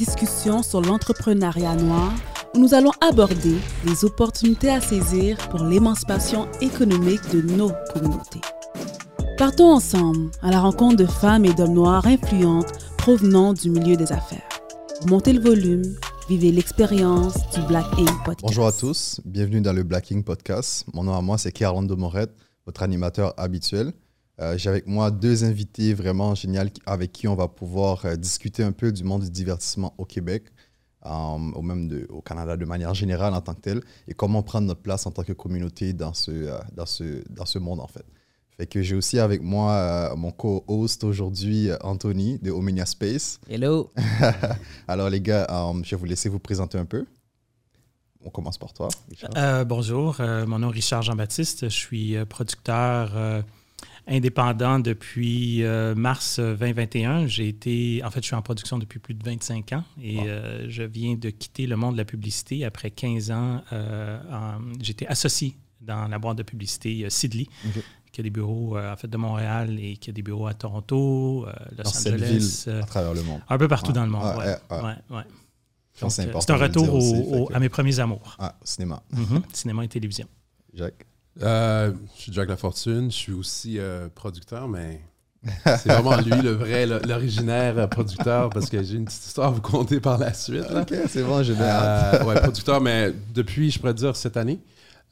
discussion sur l'entrepreneuriat noir où nous allons aborder les opportunités à saisir pour l'émancipation économique de nos communautés. Partons ensemble à la rencontre de femmes et d'hommes noirs influentes provenant du milieu des affaires. Montez le volume, vivez l'expérience du Black Ink Podcast. Bonjour à tous, bienvenue dans le Black Ink Podcast. Mon nom à moi, c'est Kerlando Morette, votre animateur habituel. Euh, J'ai avec moi deux invités vraiment géniaux avec qui on va pouvoir euh, discuter un peu du monde du divertissement au Québec, euh, ou même de, au Canada de manière générale en tant que tel, et comment prendre notre place en tant que communauté dans ce, euh, dans ce, dans ce monde en fait. Fait que j'ai aussi avec moi euh, mon co-host aujourd'hui, Anthony de Omnia Space. Hello. Alors les gars, euh, je vais vous laisser vous présenter un peu. On commence par toi. Richard. Euh, bonjour, euh, mon nom est Richard Jean-Baptiste. Je suis producteur euh, indépendant depuis euh, mars 2021. J'ai été, en fait, je suis en production depuis plus de 25 ans et Wow. euh, je viens de quitter le monde de la publicité après 15 ans. euh, J'étais associé dans la boîte de publicité euh, Sidley, qui a des bureaux euh, en fait de Montréal et qui a des bureaux à Toronto, euh, Los Dans Angeles, ville euh, à travers le monde. un peu partout Ouais. dans le monde. Ouais, ouais, euh, C'est un retour aussi, au- que- à mes premiers amours. Ah, cinéma. Mhm, Cinéma et télévision. Jacques. Euh, je suis Jack Lafortune, je suis aussi euh, producteur, mais c'est vraiment lui le vrai, l'originaire euh, producteur, parce que j'ai une petite histoire à vous conter par la suite. là. Ok, c'est bon, j'ai. Euh, ouais, producteur, mais depuis, je pourrais dire, cette année,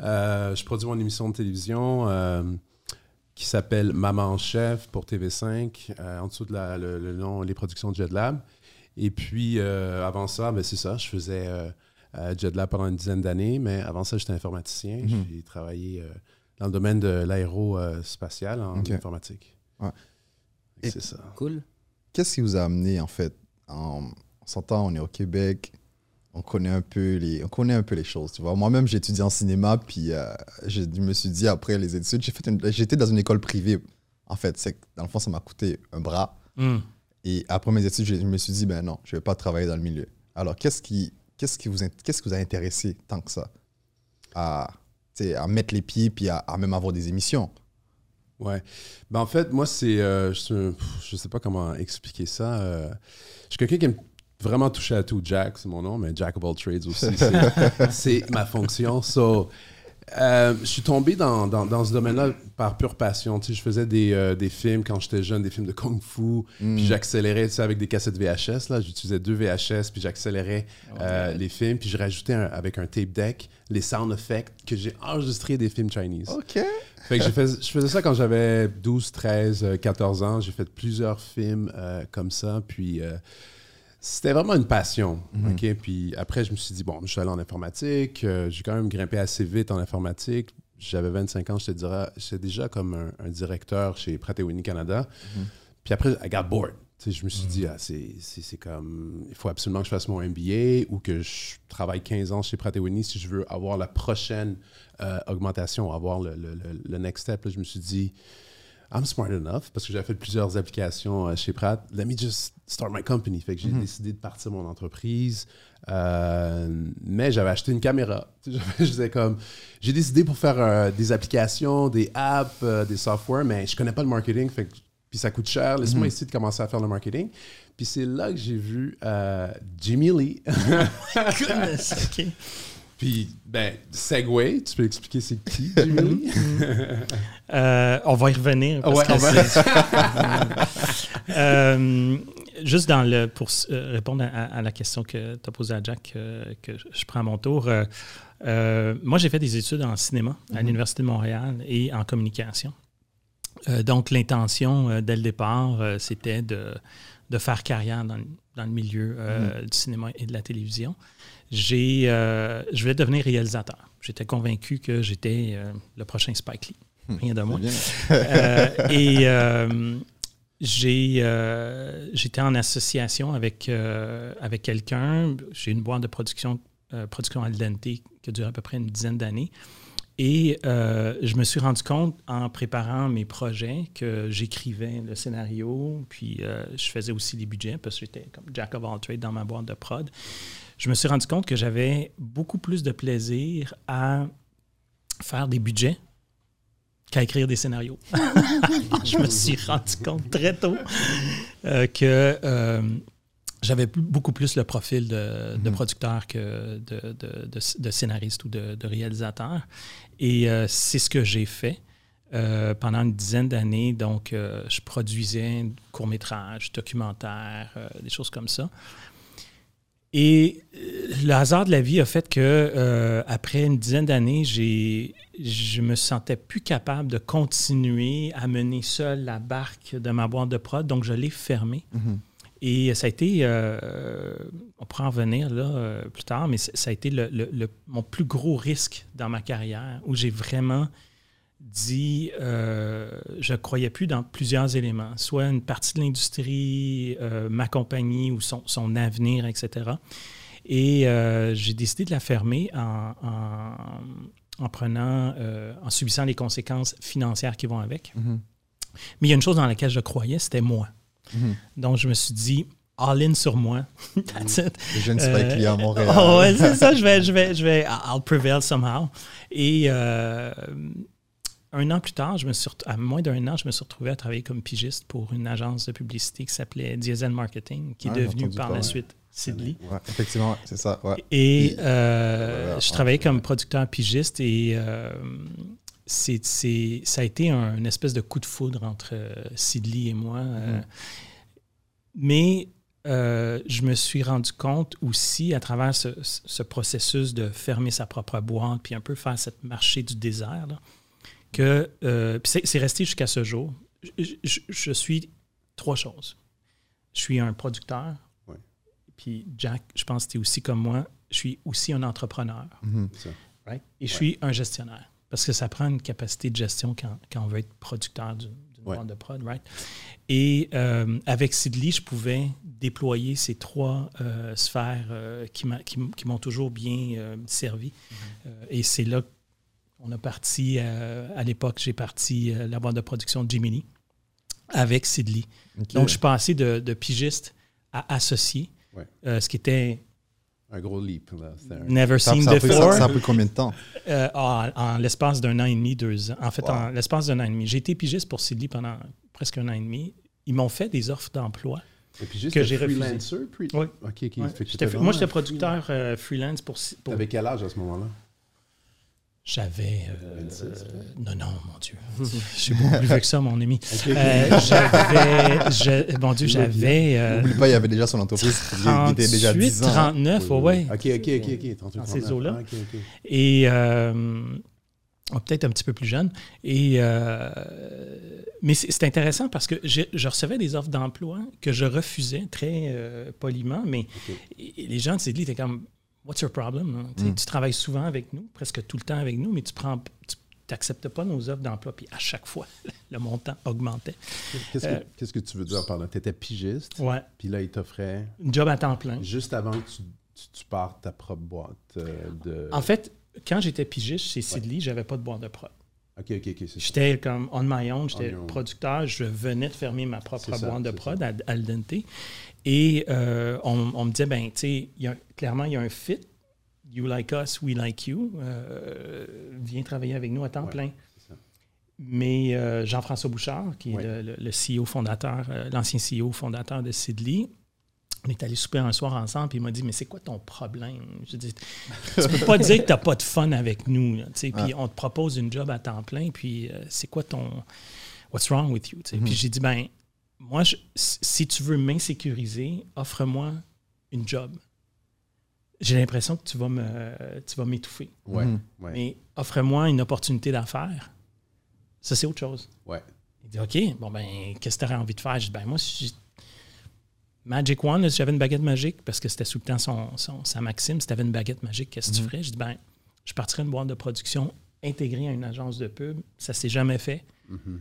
je produis mon émission de télévision qui s'appelle Maman en chef pour TV5, euh, en dessous de la- le, le nom Les productions JetLab. Et puis, avant ça, ben, c'est ça, je faisais euh, euh, JetLab pendant une dizaine d'années, mais avant ça, j'étais informaticien. Mhm. J'ai travaillé euh, dans le domaine de l'aérospatial en Ok. informatique. Ouais. C'est ça. Cool. Qu'est-ce qui vous a amené, en fait, en, on s'entend, on est au Québec, on connaît un peu les, on connaît un peu les choses, tu vois. Moi-même, j'ai étudié en cinéma, puis euh, je me suis dit, après les études, j'ai j'étais dans une école privée, en fait. C'est que, dans le fond, ça m'a coûté un bras. Mm. Et après mes études, je, je me suis dit, ben non, je vais pas travailler dans le milieu. Alors, qu'est-ce qui, qu'est-ce qui, vous, int- qu'est-ce qui vous a intéressé tant que ça? À, mettre les pieds, puis à, à même avoir des émissions Ouais. Ben, en fait, moi, c'est. euh, je, sais pas comment expliquer ça. euh, je suis quelqu'un qui aime vraiment toucher à tout. Jack, c'est mon nom, mais Jack of all trades aussi. c'est- C'est ma fonction. So, euh, je suis tombé dans, dans, dans ce domaine-là par pure passion. Tu sais, je faisais des, euh, des films quand j'étais jeune, des films de Kung Fu. Puis j'accélérais tu sais, avec des cassettes VHS. Là. J'utilisais deux VHS, puis j'accélérais euh, les films. Puis je rajoutais un- avec un tape deck les sound effects que j'ai enregistrés des films Chinese. OK. Fait que fait- je faisais ça quand j'avais 12, 13, euh, 14 ans. J'ai fait plusieurs films comme ça. Puis c'était vraiment une passion. ok? Puis après, je me suis dit, bon, je suis allé en informatique. euh, j'ai quand même grimpé assez vite en informatique. J'avais 25 ans, j'étais déjà, j'étais déjà comme un, un directeur chez Pratt Whitney Canada. Puis après, I got bored. Tu sais, je me suis dit, ah, c'est comme, il faut absolument que je fasse mon MBA ou que je travaille 15 ans chez Pratt Whitney si je veux avoir la prochaine euh, augmentation, avoir le, le- le- le next step. Là, je me suis dit, I'm smart enough parce que j'avais fait plusieurs applications euh, chez Pratt. Let me just start my company. Fait que j'ai décidé de partir mon entreprise. Euh, mais j'avais acheté une caméra. Je disais comme, j'ai décidé pour faire euh, des applications, des apps, euh, des softwares, mais je connais pas le marketing. Fait que- puis ça coûte cher. Laisse-moi essayer de commencer à faire le marketing. Puis c'est là que j'ai vu Jimmy Lee. Goodness. Puis, ben, Segway, tu peux expliquer c'est qui, Jimmy? Euh, on va y revenir. Parce Ouais, que on va- c'est- Euh, juste dans le, pour répondre à, à la question que tu as posée à Jack, euh, que je prends à mon tour. euh, moi, j'ai fait des études en cinéma à l'Université de Montréal et en communication. Donc, l'intention dès le départ, c'était de, de faire carrière dans, le- dans le milieu euh, du cinéma et de la télévision. J'ai, euh, je voulais devenir réalisateur. J'étais convaincu que j'étais euh, le prochain Spike Lee. Rien de moins. Euh, et j'ai, j'étais en association avec, avec quelqu'un. J'ai une boîte de production, production al dente qui a duré à peu près une dizaine d'années. Et euh, je me suis rendu compte en préparant mes projets que j'écrivais le scénario, puis euh, je faisais aussi les budgets parce que j'étais comme Jack of all trades dans ma boîte de prod. Je me suis rendu compte que j'avais beaucoup plus de plaisir à faire des budgets qu'à écrire des scénarios. je me suis rendu compte très tôt euh, que euh, j'avais beaucoup plus le profil de, de Mhm. producteur que de, de- de- de scénariste ou de, réalisateur. Et euh, c'est ce que j'ai fait euh, pendant une dizaine d'années. Donc, euh, je produisais courts-métrages, documentaires, euh, des choses comme ça. Et euh, le hasard de la vie a fait que euh, après une dizaine d'années, j'ai, je me sentais plus capable de continuer à mener seul la barque de ma boîte de prod, donc je l'ai fermée. Mhm. Et ça a été, euh, on pourra en revenir là euh, plus tard, mais ça a été le- le- le- mon plus gros risque dans ma carrière où j'ai vraiment dit, euh, je croyais plus dans plusieurs éléments, soit une partie de l'industrie, euh, ma compagnie ou son, son avenir, etc. Et euh, j'ai décidé de la fermer en, en- en prenant, euh, en subissant les conséquences financières qui vont avec. Mhm. Mais il y a une chose dans laquelle je croyais, c'était moi. Mhm. Donc, je me suis dit, all in sur moi. That's it. Les jeunes Spike Euh, à Montréal. oh, ouais, c'est ça, je vais, je vais, je vais, I'll prevail somehow. Et euh, un an plus tard, je me suis, ret- à moins d'un an, je me suis retrouvé à travailler comme pigiste pour une agence de publicité qui s'appelait Diesel Marketing, qui est Ah, j'ai devenue par la suite Sidley. Ouais, effectivement, c'est ça. Ouais. Et euh, je travaillais comme producteur pigiste et euh, c'est, ça a été un, une espèce de coup de foudre entre euh, Sidley et moi. euh. Mhm. mais euh, je me suis rendu compte aussi à travers ce, ce processus de fermer sa propre boîte puis un peu faire cette marché du désert là, que euh, puis c'est, resté jusqu'à ce jour. Je, je- je suis trois choses. Je suis un producteur. Ouais. Puis Jack, je pense que tu es aussi comme moi. Je suis aussi un entrepreneur. Mhm. Ça. right? Et je Ouais. suis un gestionnaire. Parce que ça prend une capacité de gestion quand, quand on veut être producteur d'une Ouais. boîte de prod, right? Et euh, avec Sidley, je pouvais déployer ces trois euh, sphères euh, qui m'ont toujours bien euh, servi. Euh, et c'est là qu'on a parti, euh, à l'époque, j'ai parti euh, la boîte de production de Jiminy avec Sidley. Donc, je suis passé de, de pigiste à associé, Ouais. euh, ce qui était Un gros leap. Là. Un- never ça, seen ça pris, before. ça, ça a pris combien de temps? En, en l'espace d'un an et demi, deux ans. En fait, Wow. en l'espace d'un an et demi. J'ai été pigiste pour Sidley pendant presque un an et demi. Ils m'ont fait des offres d'emploi. Et puis juste que j'ai freelancer. Puis... Oui. OK, OK. Ouais. Fait que J'étais- t'étais moi, j'étais producteur freelance pour. pour- T'avais quel âge à ce moment-là? J'avais. euh, 26, euh, non, non, mon Dieu. Je suis beaucoup plus vieux que ça, mon ami. Euh, j'avais. mon Dieu, j'avais. euh, N'oublie pas, il y avait déjà son entreprise. Il était déjà 38, 10 ans. 39, ouais, ouais. OK, OK, OK, OK. 38, Dans 39. ces eaux-là. Ah, OK, OK. Et euh, oh, peut-être un petit peu plus jeune. Et, euh, mais c'est intéressant parce que je, recevais des offres d'emploi que je refusais très euh, poliment, mais les gens de Sidley étaient comme What's your problem? hein? Tu Mm. Travailles souvent avec nous, presque tout le temps avec nous, mais tu prends tu n'acceptes pas nos offres d'emploi. Puis à chaque fois, le montant augmentait. Qu'est-ce Euh, que, qu'est-ce que tu veux dire par là? Tu étais pigiste, Ouais. puis là, il t'offrait, Une job à temps plein. juste avant que tu, tu, tu partes ta propre boîte euh, de... En fait, quand j'étais pigiste chez Sidley, j'avais pas de boîte de prod. OK, OK, OK, c'est ça. J'étais comme on my own, j'étais producteur, je venais de fermer ma propre ça, boîte de prod à Al Dente. Et euh, on, on me disait, ben, tu sais, clairement, il y a un fit. You like us, we like you. Euh, viens travailler avec nous à temps Ouais, plein. Mais euh, Jean-François Bouchard, qui est Ouais. le, le- CEO fondateur, l'ancien CEO fondateur de Sidley, on est allé souper un soir ensemble, puis il m'a dit Mais c'est quoi ton problème? Je dis Tu peux pas dire que tu n'as pas de fun avec nous. là, tu sais, Puis on te propose une job à temps plein, puis euh, c'est quoi ton. What's wrong with you? Puis j'ai dit Ben, moi, je- si tu veux m'insécuriser, offre-moi une job. J'ai l'impression que tu vas me, tu vas m'étouffer. Ouais, Mhm. ouais, Mais offre-moi une opportunité d'affaires. Ça, c'est autre chose. ouais. Il dit OK, bon, ben, qu'est-ce que tu aurais envie de faire? Je dis Ben, moi, si Magic One, là, si j'avais une baguette magique, parce que c'était sous le temps son, son- sa maxime, si tu avais une baguette magique, qu'est-ce que tu Mhm. ferais? Je dis Ben, je partirais une boîte de production intégrée à une agence de pub. Ça s'est jamais fait. Mhm.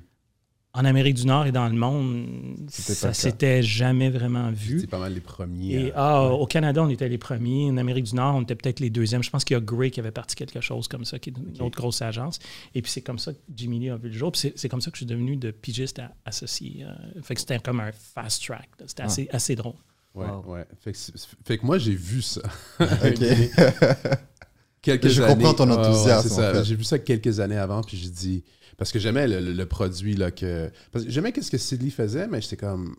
En Amérique du Nord et dans le monde, ça s'était jamais vraiment vu. C'était pas mal les premiers. Et à- ah, ouais. au Canada, on était les premiers. En Amérique du Nord, on était peut-être les deuxièmes. Je pense qu'il y a Grey qui avait parti quelque chose comme ça, qui est une autre grosse agence. Et puis c'est comme ça que Jimmy Lee a vu le jour. Puis c'est- comme ça que je suis devenu de pigiste à associé. Euh, fait que c'était comme un fast track. C'était Ah. assez, assez drôle. Ouais, Wow. ouais. Fait que, c'est- fait que moi, j'ai vu ça. OK. quelques Je années. comprends ton Ouais, ouais, enthousiasme, en fait. J'ai vu ça quelques années avant, puis j'ai dit. Parce que j'aimais le, le- le produit, là, que. Parce que j'aimais ce que Sidley faisait, mais j'étais comme.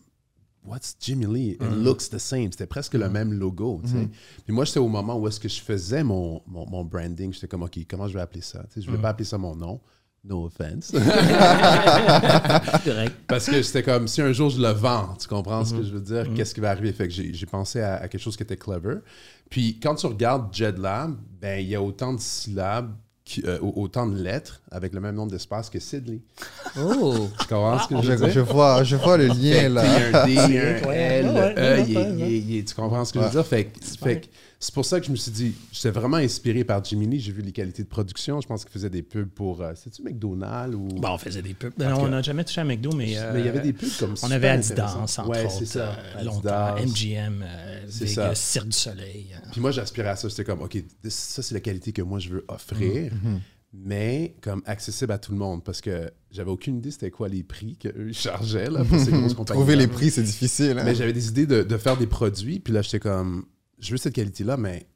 What's Jimmy Lee? It looks the same. C'était presque le même logo. sais. Puis moi, j'étais au moment où est-ce que je faisais mon, mon, mon branding. J'étais comme, OK, comment je vais appeler ça? Je ne vais pas appeler ça mon nom. No offense. Correct. Parce que c'était comme, si un jour je le vends, tu comprends ce que je veux dire? Mhm. Qu'est-ce qui va arriver? Fait que j'ai pensé à, à quelque chose qui était clever. Puis quand tu regardes JetLab, ben, il y a autant de syllabes, qui- euh, autant de lettres avec le même nombre d'espaces que Sidley. Oh! Tu comprends ce que je veux dire? je vois, je vois le Fait lien là. Il y a un D, il y a un Ouais, L, ouais, ouais, E, ouais, est- il est- tu comprends ce que je veux dire? Fait fait que c'est pour ça que je me suis dit, j'étais vraiment inspiré par Jimmy Lee. J'ai vu les qualités de production. Je pense qu'il faisait des pubs pour, euh, c'est-tu McDonald's ou... Bon, on faisait des pubs. En tout on n'a jamais touché à McDo, mais. mais il y avait euh, des pubs comme On super avait Adidas, entre Ouais, autres, c'est ça. euh, longtemps. MGM, euh, C'est Vegas, ça. Cirque du Soleil. Puis moi, j'aspirais à ça. J'étais comme, OK, ça, c'est la qualité que moi, je veux offrir, Mhm. mais comme accessible à tout le monde parce que j'avais aucune idée c'était quoi les prix qu'eux chargeaient là, pour ces grosses compagnies. Trouver les prix, c'est difficile. hein. Mais j'avais des idées de, de faire des produits, puis là, j'étais comme, je veux cette qualité-là, mais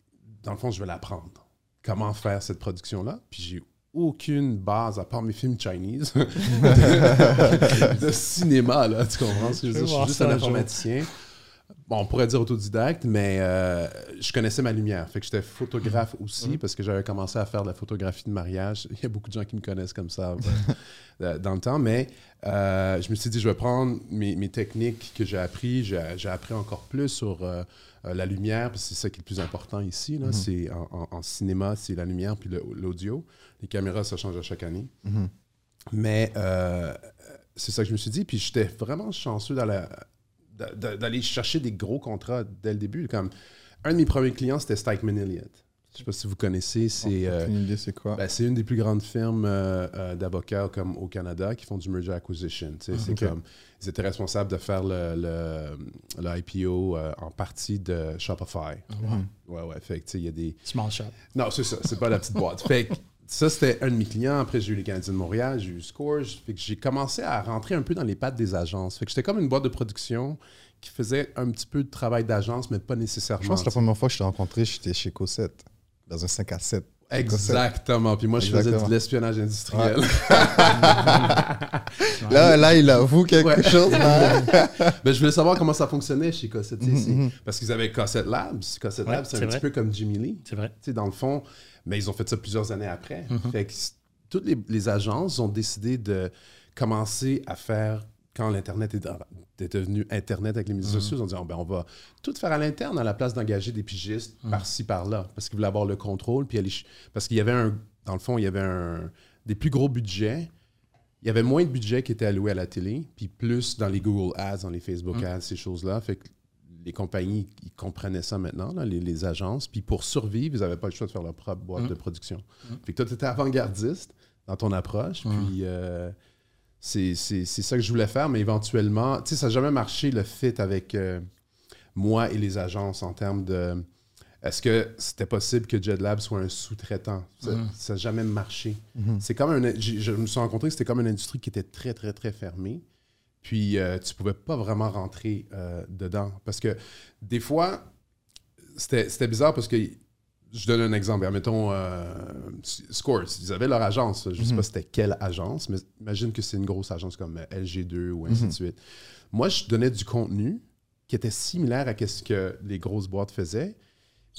dans le fond, je veux l'apprendre. Comment faire cette production-là? Puis j'ai aucune base, à part mes films Chinese, de, de cinéma, là, tu comprends ce que je veux dire? Je suis juste un jour. Bon, on pourrait dire autodidacte, mais euh, je connaissais ma lumière. Fait que j'étais photographe aussi parce que j'avais commencé à faire de la photographie de mariage. Il y a beaucoup de gens qui me connaissent comme ça euh, dans le temps, mais euh, je me suis dit, je vais prendre mes, mes techniques que j'ai appris. J'ai appris encore plus sur euh, la lumière, parce que c'est ça qui est le plus important ici. là. C'est en, en- en cinéma, c'est la lumière puis le- l'audio. Les caméras, ça change à chaque année. Mais c'est ça que je me suis dit. Puis j'étais vraiment chanceux dans la- d'aller chercher des gros contrats dès le début. Comme, un de mes premiers clients, c'était Stikeman Elliott. Je ne sais pas si vous connaissez, c'est euh, c'est quoi? ben, c'est une des plus grandes firmes euh, euh, d'avocats comme au Canada qui font du merger acquisition. Tu sais, c'est comme ils étaient responsables de faire le, le, le IPO euh, en partie de Shopify. Mhm. Ouais, ouais. Fait que, tu sais, il y a des. Small shop. Non, c'est ça. C'est pas la petite boîte. Fait ça, c'était un de mes clients. Après, j'ai eu les Canadiens de Montréal, j'ai eu Scores. Fait que j'ai commencé à rentrer un peu dans les pattes des agences. Fait que j'étais comme une boîte de production qui faisait un petit peu de travail d'agence, mais pas nécessairement. Je pense que la première fois que je t'ai rencontré, j'étais chez Cossette, dans un 5 à 7. Exactement. Puis moi, je faisais de l'espionnage industriel. Là, là, il avoue quelque Ouais. chose. là. Ben, je voulais savoir comment ça fonctionnait chez Cossette. Mhm, mhm. Parce qu'ils avaient Cossette Labs. Cossette Ouais, Labs, c'est un petit peu comme Jimmy Lee. C'est vrai. Tu sais, dans le fond, mais ils ont fait ça plusieurs années après. Mhm. Fait que toutes les, les agences ont décidé de commencer à faire, quand l'Internet est, devenu Internet avec les médias Mhm. sociaux, ils ont dit Ah, ben, on va tout faire à l'interne à la place d'engager des pigistes Mhm. par-ci, par-là. Parce qu'ils voulaient avoir le contrôle. Puis aller parce qu'il y avait un, dans le fond, il y avait un, des plus gros budgets. Il y avait moins de budget qui était alloué à la télé, puis plus dans les Google Ads, dans les Facebook. Ads, ces choses-là. Fait que les compagnies, ils comprenaient ça maintenant, là, les, les agences. Puis pour survivre, ils n'avaient pas le choix de faire leur propre boîte de production. Mhm. Fait que toi, tu étais avant-gardiste dans ton approche. Mhm. Puis euh, c'est c'est- c'est ça que je voulais faire, mais éventuellement, tu sais, ça n'a jamais marché le fit avec euh, moi et les agences en termes de. Est-ce que c'était possible que JetLab soit un sous-traitant? Ça n'a jamais marché. C'est comme un. j'ai- Je me suis rencontré que c'était comme une industrie qui était très, très, très fermée. Puis euh, tu pouvais pas vraiment rentrer euh, dedans. Parce que des fois, c'était bizarre parce que. Je donne un exemple. Mettons, euh, Scores, ils avaient leur agence. Je ne sais Mhm. pas c'était quelle agence, mais imagine que c'est une grosse agence comme euh, LG2 ou ainsi Mhm. de suite. Moi, je donnais du contenu qui était similaire à ce que les grosses boîtes faisaient.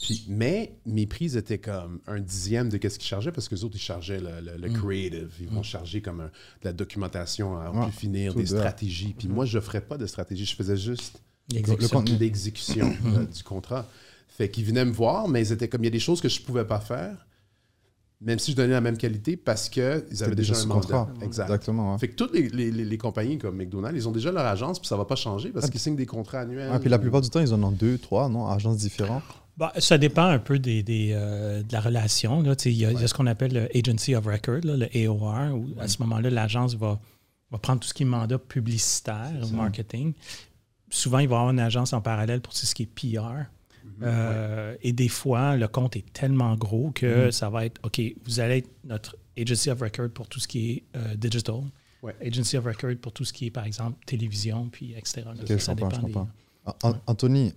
Puis, mais mes prises étaient comme un dixième de ce qu'ils chargeaient parce que les autres, ils chargeaient le, le- le Mm. creative. Ils vont charger comme un- de la documentation à en plus finir, des de- stratégies. Puis moi, je ne ferais pas de stratégie. Je faisais juste L'exécution. l'exécution euh, du contrat. Fait qu'ils venaient me voir, mais ils étaient comme il y a des choses que je ne pouvais pas faire, même si je donnais la même qualité parce qu'ils avaient déjà un mandat. contrat. Exact. Exactement. ouais. Fait que toutes les, les- les- les compagnies comme McDonald's, ils ont déjà leur agence, puis ça va pas changer parce Ah, qu'ils signent des contrats annuels. Ouais, puis la plupart du temps, ils en ont deux, trois, non? Agences différentes. Bah, ça dépend un peu des, des, euh, de la relation. là. Il y, a il y a ce qu'on appelle le Agency of Record, là, le AOR, où à ce moment-là, l'agence va, va prendre tout ce qui est mandat publicitaire, marketing. Souvent, il va y avoir une agence en parallèle pour tout ce qui est PR. Euh, Et des fois, le compte est tellement gros que ça va être OK, vous allez être notre Agency of Record pour tout ce qui est euh, digital. Ouais. Agency of Record pour tout ce qui est, par exemple, télévision, puis etc. ça dépend des-. An- Anthony,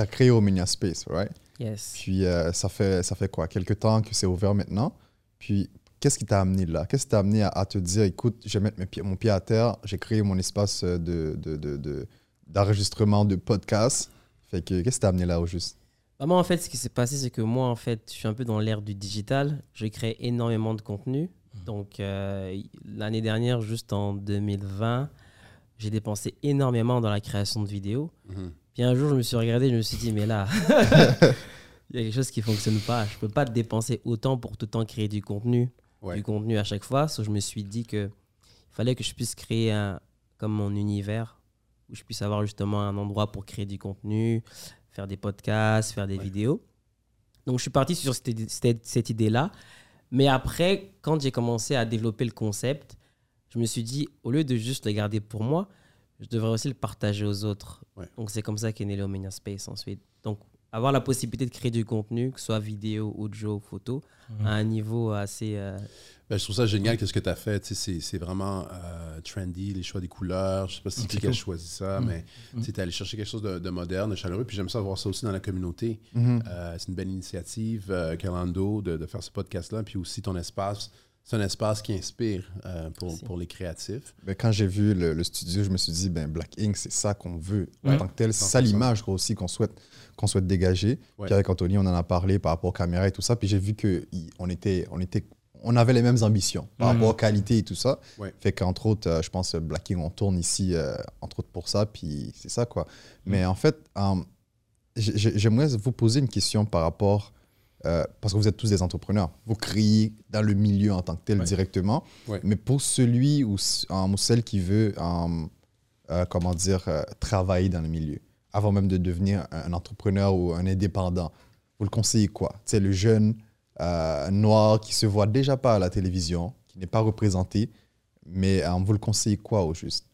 tu as créé Omnia Space, right? Yes. Puis euh, ça, fait, ça fait quoi? Quelques temps que c'est ouvert maintenant. Puis qu'est-ce qui t'a amené là? Qu'est-ce qui t'a amené à, à te dire, écoute, je vais mettre mes pieds- mon pied à terre, j'ai créé mon espace euh, de, de, de, de, d'enregistrement de podcasts. Fait que, qu'est-ce qui t'a amené là au juste? Bah, moi, en fait, ce qui s'est passé, c'est que moi, en fait, je suis un peu dans l'ère du digital. Je crée énormément de contenu. Donc, euh, l'année dernière, juste en 2020, j'ai dépensé énormément dans la création de vidéos. Mhm. Puis un jour, je me suis regardé, je me suis dit, mais là, il y a quelque chose qui fonctionne pas. Je peux pas dépenser autant pour tout le temps créer du contenu, Ouais. du contenu à chaque fois. So, je me suis dit que il fallait que je puisse créer un, comme mon univers, où je puisse avoir justement un endroit pour créer du contenu, faire des podcasts, faire des Ouais. vidéos. Donc, je suis parti sur cette- cette idée-là. Mais après, quand j'ai commencé à développer le concept, je me suis dit, au lieu de juste le garder pour moi, je devrais aussi le partager aux autres. Ouais. Donc, c'est comme ça qu'est né l'Omnia Space ensuite. Donc, avoir la possibilité de créer du contenu, que ce soit vidéo, audio, photo, Mhm. à un niveau assez. euh, Ben, je trouve ça génial qu'est-ce que tu as fait. Tu sais, C'est c'est vraiment euh, trendy, les choix des couleurs. Je sais pas si Mm, c'est c'est qui a cool. choisi ça, Mm. mais Mm. tu es allé chercher quelque chose de, de moderne, de chaleureux. Puis j'aime ça voir ça aussi dans la communauté. Mhm. Euh, c'est une belle initiative, euh, Calando, de, de faire ce podcast-là. Puis aussi ton espace. C'est un espace qui inspire euh, pour, pour les créatifs. Ben, quand j'ai vu le, le studio, je me suis dit, ben, Black Ink, c'est ça qu'on veut en tant que tel. C'est ça 100%. l'image aussi qu'on souhaite, qu'on souhaite dégager. Ouais. Puis avec Anthony, on en a parlé par rapport aux caméras et tout ça. Puis j'ai vu qu'on était, on était, on avait les mêmes ambitions par Mhm. rapport aux qualités et tout ça. Ouais. Fait qu'entre autres, euh, je pense, euh, Black Ink, on tourne ici, euh, entre autres pour ça. Puis c'est ça, quoi. Mais en fait, euh, j'ai- j'ai- j'aimerais vous poser une question par rapport. Euh, parce que vous êtes tous des entrepreneurs. Vous créez dans le milieu en tant que tel Ouais. directement. Ouais. Mais pour celui ou, celle qui veut, euh, euh, comment dire, euh, travailler dans le milieu, avant même de devenir un, entrepreneur ou un indépendant, vous le conseillez quoi? Sais, le jeune noir qui se voit déjà pas à la télévision, qui n'est pas représenté, mais euh, vous le conseillez quoi au juste?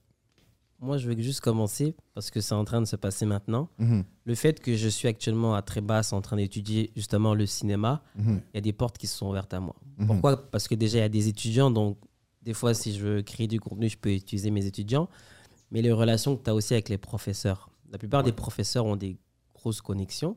Moi, je vais juste commencer parce que c'est en train de se passer maintenant. Mhm, Le fait que je suis actuellement à très basse en train d'étudier justement le cinéma, mhm, il y a des portes qui se sont ouvertes à moi. mhm. Pourquoi? Parce que déjà, il y a des étudiants, donc des fois, si je veux créer du contenu, je peux utiliser mes étudiants. Mais les relations que tu as aussi avec les professeurs. La plupart des professeurs ont des grosses connexions.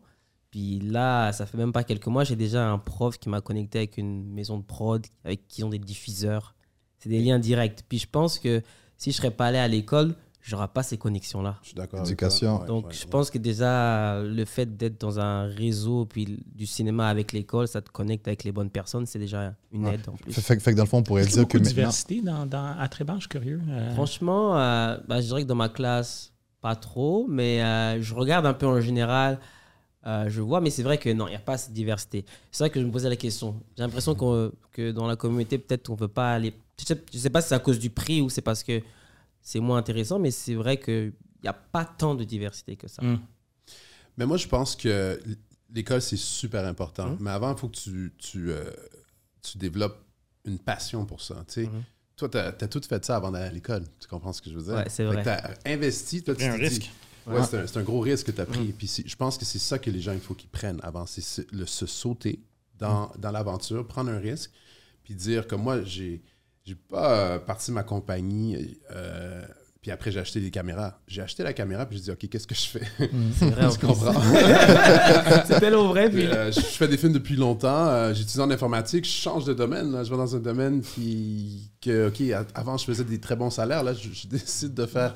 Puis là, ça fait même pas quelques mois, j'ai déjà un prof qui m'a connecté avec une maison de prod, avec qui ont des diffuseurs. C'est des liens directs. Puis je pense que si je serais pas allé à l'école, j'aurais pas ces connexions-là. Je suis d'accord. avec Éducation. Donc, ouais, je ouais. pense que déjà, le fait d'être dans un réseau, puis du cinéma avec l'école, ça te connecte avec les bonnes personnes, c'est déjà une Ouais. aide en plus. Fait, fait- fait que dans le fond, on pourrait dire que beaucoup de maintenant. diversité dans, dans, à Tréban, je suis curieux. euh, Franchement, euh, bah, je dirais que dans ma classe, pas trop, mais euh, je regarde un peu en général. euh, je vois, mais c'est vrai que non, il n'y a pas cette diversité. C'est vrai que je me posais la question. J'ai l'impression qu'on- que dans la communauté, peut-être qu'on ne peut pas aller. Je sais, je sais pas si c'est à cause du prix ou c'est parce que c'est moins intéressant, mais c'est vrai qu'il n'y a pas tant de diversité que ça. hum. Mais moi, je pense que l'école, c'est super important. Mhm. Mais avant, il faut que tu, tu, euh, tu développes une passion pour ça. tu sais. Mhm. Toi, tu as, tout fait ça avant d'aller à l'école. Tu comprends ce que je veux dire? Ouais, c'est vrai. que t'as investi. Toi, tu un risque. Ouais, c'est un, gros risque que tu as pris. Puis je pense que c'est ça que les gens, il faut qu'ils prennent avant. C'est se, le, se sauter dans, dans l'aventure, prendre un risque, puis dire que moi, j'ai j'ai pas euh, parti ma compagnie, euh, puis après, j'ai acheté des caméras. J'ai acheté la caméra, puis j'ai dit, OK, qu'est-ce que je fais? C'est vrai, plus. comprends? c'est tellement vrai. Puis... Euh, je fais des films depuis longtemps. euh, J'étudie en informatique. Je change de domaine. Là. Je vais dans un domaine qui, que, OK, avant, je faisais des très bons salaires. Là, je, je décide de faire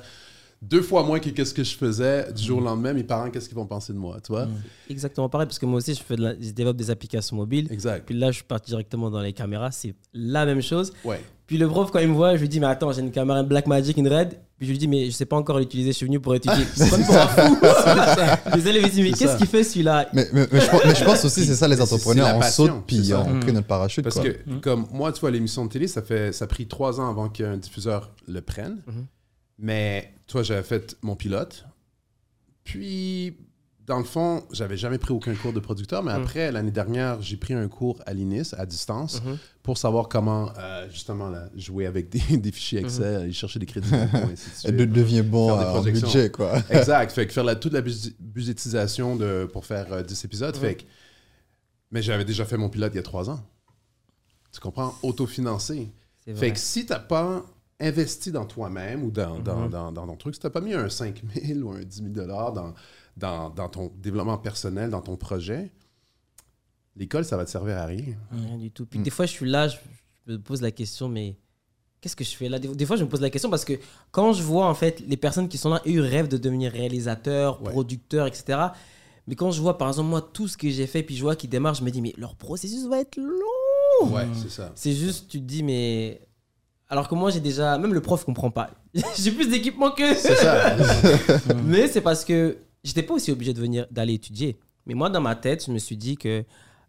deux fois moins que qu'est-ce que je faisais du jour au lendemain. Mes parents, qu'est-ce qu'ils vont penser de moi? Tu vois? Exactement pareil, parce que moi aussi, je, fais de la- je développe des applications mobiles. Exact. Puis là, je suis parti directement dans les caméras. C'est la même chose. Ouais. Puis le prof, quand il me voit, je lui dis, mais attends, j'ai une caméra Blackmagic, une Red. Puis je lui dis, mais je sais pas encore l'utiliser, je suis venu pour étudier. Il me prend pour un fou. Désolé, mais C'est qu'est-ce qu'il fait celui-là? Mais, mais- mais je, pense- mais je pense aussi, c'est ça les C'est- c'est entrepreneurs. On passion, saute puis c'est on Mm. crée notre parachute. Parce quoi. que, Mm. comme moi, tu vois, l'émission de télé, ça, fait, ça a pris trois ans avant qu'un diffuseur le prenne. Mhm. Mais, toi, j'avais fait mon pilote. Puis, dans le fond, j'avais jamais pris aucun cours de producteur. Mais Mhm. après, l'année dernière, j'ai pris un cours à l'INIS, à distance, pour savoir comment, euh, justement, là, jouer avec des, des fichiers Excel, aller chercher des crédits ainsi de devient bon en budget, quoi. Exact. Fait que faire la- toute la budgétisation de, pour faire euh, 10 épisodes. Fait que- mais j'avais déjà fait mon pilote il y a trois ans. Tu comprends? Autofinancé. C'est Fait que si t'as pas investi dans toi-même ou dans, dans, Mhm. dans, dans ton truc, si t'as pas mis un 5 000 ou un 10 000 dans, dans, dans ton développement personnel, dans ton projet, l'école, ça va te servir à rien. Rien du tout. Puis Mm. des fois, je suis là, je, je me pose la question, mais qu'est-ce que je fais là? Des, des fois, je me pose la question parce que quand je vois en fait les personnes qui sont là, eux rêvent de devenir réalisateurs, Ouais. producteurs, etc. Mais quand je vois par exemple moi tout ce que j'ai fait, puis je vois qu'ils démarrent, je me dis mais leur processus va être long. Ouais, c'est ça. C'est juste, tu te dis mais alors que moi j'ai déjà, même le prof comprend pas. j'ai plus d'équipement que C'est ça. mais c'est parce que j'étais pas aussi obligé de venir d'aller étudier. Mais moi, dans ma tête, je me suis dit que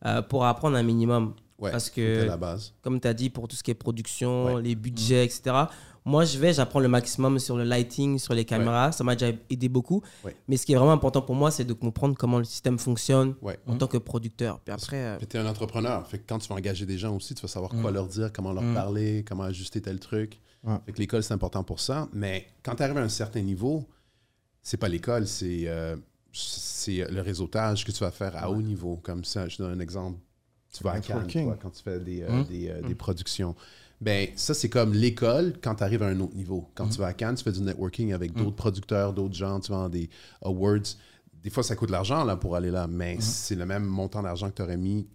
euh, pour apprendre un minimum, Ouais, Parce que- la base. comme tu as dit, pour tout ce qui est production, Ouais. les budgets, etc., moi, je vais, j'apprends le maximum sur le lighting, sur les caméras. Ça m'a déjà aidé beaucoup. Ouais. Mais ce qui est vraiment important pour moi, c'est de comprendre comment le système fonctionne Ouais. en tant que producteur. Puis après, euh, Puis t'es un entrepreneur. Fait que quand tu vas engager des gens aussi, tu vas savoir quoi leur dire, comment leur Mm. parler, comment ajuster tel truc. Fait que l'école, c'est important pour ça. Mais quand tu arrives à un certain niveau, c'est pas l'école, c'est euh, c'est le réseautage que tu vas faire à haut niveau. Comme ça, je donne un exemple. Tu vas à Cannes, toi, quand tu fais des, euh, Mm. des, euh, des productions. Ben, ça, c'est comme l'école quand tu arrives à un autre niveau. Quand tu vas à Cannes, tu fais du networking avec d'autres producteurs, d'autres gens, tu vas dans des awards. Des fois, ça coûte de l'argent là, pour aller là, mais c'est le même montant d'argent que tu aurais mis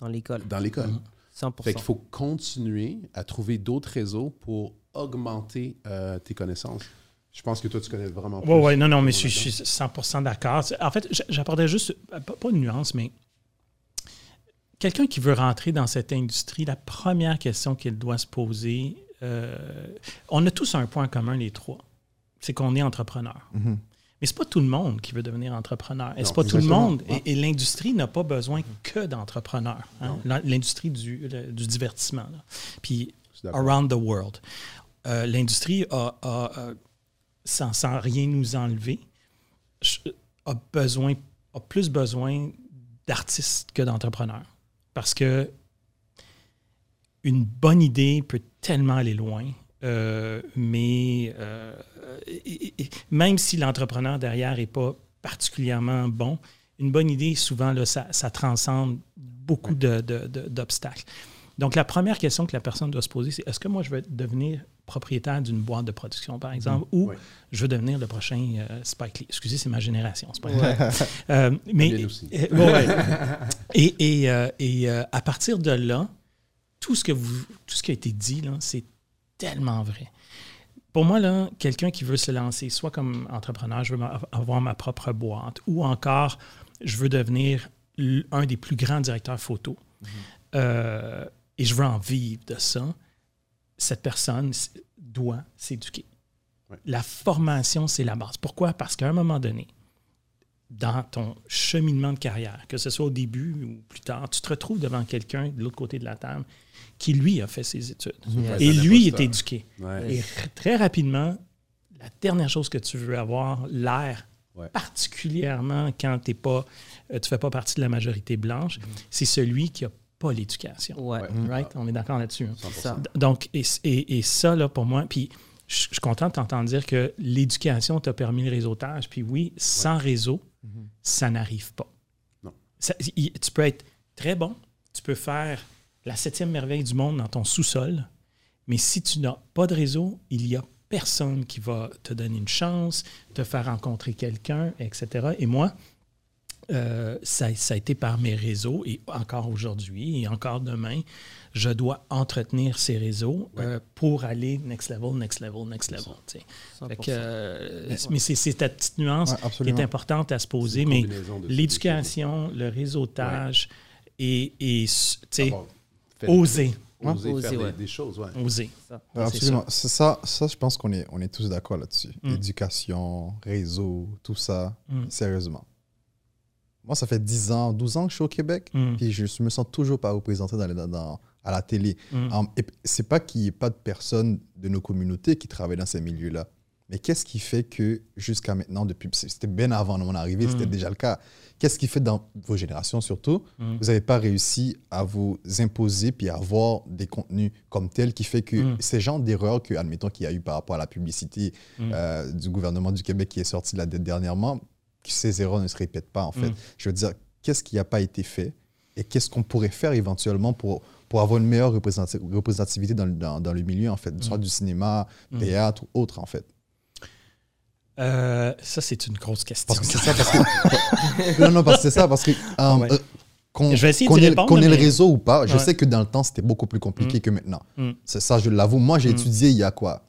dans l'école, dans l'école. 100%. Fait qu'il faut continuer à trouver d'autres réseaux pour augmenter euh, tes connaissances. Je pense que toi, tu connais vraiment. Oui, oui, non, non, mais je, suis je suis 100% d'accord. En fait, j'apportais juste, pas, pas une nuance, mais quelqu'un qui veut rentrer dans cette industrie, la première question qu'il doit se poser, euh, on a tous un point commun, les trois, c'est qu'on est entrepreneur. Mhm. Mais c'est pas tout le monde qui veut devenir entrepreneur. Et c'est pas tout le monde. Et, et l'industrie n'a pas besoin que d'entrepreneurs. hein. L'in- L'industrie du, du divertissement. là. Puis around the world. Euh, L'industrie a, a, sans, sans rien nous enlever, a besoin, a plus besoin d'artistes que d'entrepreneurs. Parce que une bonne idée peut tellement aller loin, euh, mais euh, et- et- et même si l'entrepreneur derrière n'est pas particulièrement bon, une bonne idée, souvent, là, ça, ça transcende beaucoup de- de- de- d'obstacles. Donc, la première question que la personne doit se poser, c'est est-ce que moi, je veux devenir propriétaire d'une boîte de production, par exemple, ou Ouais. je veux devenir le prochain euh, Spike Lee? Excusez, c'est ma génération, pas grave. Euh, mais, aussi. euh, ouais, et et, et, à partir de là, tout ce, que vous, tout ce qui a été dit, c'est tellement vrai. Pour moi, là, quelqu'un qui veut se lancer, soit comme entrepreneur, je veux avoir ma propre boîte, ou encore, je veux devenir un des plus grands directeurs photo, euh, et je veux en vivre de ça, cette personne doit s'éduquer. Ouais. La formation, c'est la base. Pourquoi? Parce qu'à un moment donné, dans ton cheminement de carrière, que ce soit au début ou plus tard, tu te retrouves devant quelqu'un de l'autre côté de la table qui, lui, a fait ses études. Ouais, Et lui est éduqué. Ouais. Et très rapidement, la dernière chose que tu veux avoir l'air, Ouais. particulièrement quand t'es pas, euh, tu fais pas partie de la majorité blanche, c'est celui qui a pas l'éducation. ouais. Right? On est d'accord là-dessus. hein? 100%. Ça. D- Donc, et, et- et ça, là, pour moi, puis je suis content de t'entendre dire que l'éducation t'a permis le réseautage. Puis oui, sans réseau, ça n'arrive pas. Non. Ça- y- tu peux être très bon, tu peux faire la septième merveille du monde dans ton sous-sol, mais si tu n'as pas de réseau, il y a personne qui va te donner une chance, te faire rencontrer quelqu'un, etc. Et moi, euh, ça, ça a été par mes réseaux et encore aujourd'hui et encore demain, je dois entretenir ces réseaux euh, pour aller next level, next level, next level. que, 100%. euh, mais c'est ta petite nuance Ouais, qui est importante à se poser, mais l'éducation, le réseautage et, et Avoir fait- oser, Oser, Oser, faire des- ouais. des, choses, ouais. oser. Ça. Absolument. C'est ça, ça, je pense qu'on est, on est tous d'accord là-dessus. Mm. Éducation, réseau, tout ça, Mm. sérieusement. Moi, ça fait 10 ans, 12 ans que je suis au Québec, Mm. puis je me sens toujours pas représenté dans les- dans- dans- à la télé. Mm. Um, et c'est pas qu'il n'y ait pas de personnes de nos communautés qui travaillent dans ces milieux-là. Mais qu'est-ce qui fait que jusqu'à maintenant, depuis c'était bien avant mon arrivée, Mm. c'était déjà le cas. Qu'est-ce qui fait dans vos générations surtout, Mm. vous n'avez pas réussi à vous imposer puis à avoir des contenus comme tels qui fait que Mm. ces genres d'erreurs que, admettons, qu'il y a eu par rapport à la publicité euh, du gouvernement du Québec qui est sortie là dernièrement, que ces erreurs ne se répètent pas en fait. Mm. Je veux dire, qu'est-ce qui n'a pas été fait et qu'est-ce qu'on pourrait faire éventuellement pour, pour avoir une meilleure représentati- représentativité dans, le- dans, dans le milieu en fait, Mm. soit du cinéma, Mm. théâtre ou autre en fait? Euh, ça, c'est une grosse question. Parce que c'est ça, parce que. non, non, parce que c'est ça, parce que. um, Ouais. euh, qu'on Je vais essayer qu'on d'y ait, le réseau ou pas, je Ouais. sais que dans le temps, c'était beaucoup plus compliqué que maintenant. C'est ça, je l'avoue. Moi, j'ai étudié il y a quoi?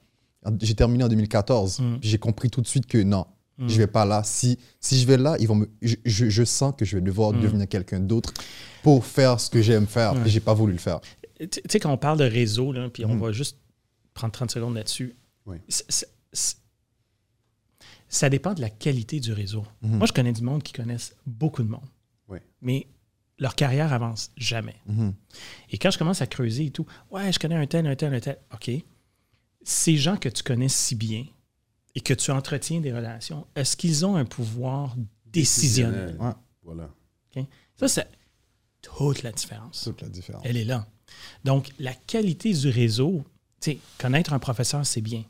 J'ai terminé en 2014. Mm. puis J'ai compris tout de suite que non, Mm. je vais pas là. Si, si je vais là, ils vont me, je, je- je sens que je vais devoir Mm. devenir quelqu'un d'autre pour faire ce que j'aime faire. Ouais. Et j'ai pas voulu le faire. Tu sais, quand on parle de réseau, là, puis on Mhm. va juste prendre 30 secondes là-dessus, Oui. ça dépend de la qualité du réseau. Mhm. Moi, je connais du monde qui connaissent beaucoup de monde. Oui. Mais leur carrière avance jamais. Mhm. Et quand je commence à creuser et tout, ouais, je connais un tel, un tel, un tel. OK. Ces gens que tu connais si bien et que tu entretiens des relations, est-ce qu'ils ont un pouvoir décisionnel? Ouais. Voilà. Ça, c'est toute la différence. Toute la différence. Elle est là. Donc, la qualité du réseau, tu sais, connaître un professeur, c'est bien.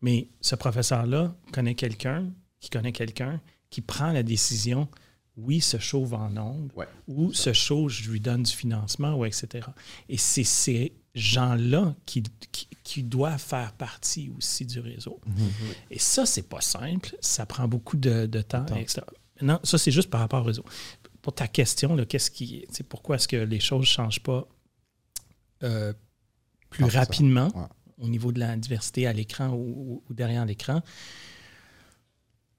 Mais ce professeur-là connaît quelqu'un qui connaît quelqu'un qui prend la décision, oui, ce show va en Ouais. ou ce show, je lui donne du financement, ou etc. Et c'est ces gens-là qui, qui, qui doivent faire partie aussi du réseau. Et ça, c'est pas simple. Ça prend beaucoup de, de temps, etc. Non, ça, c'est juste par rapport au réseau. Pour ta question, qu'est-ce qui, pourquoi est-ce que les choses ne changent pas euh, plus Ah, rapidement Ouais. au niveau de la diversité à l'écran ou, derrière l'écran?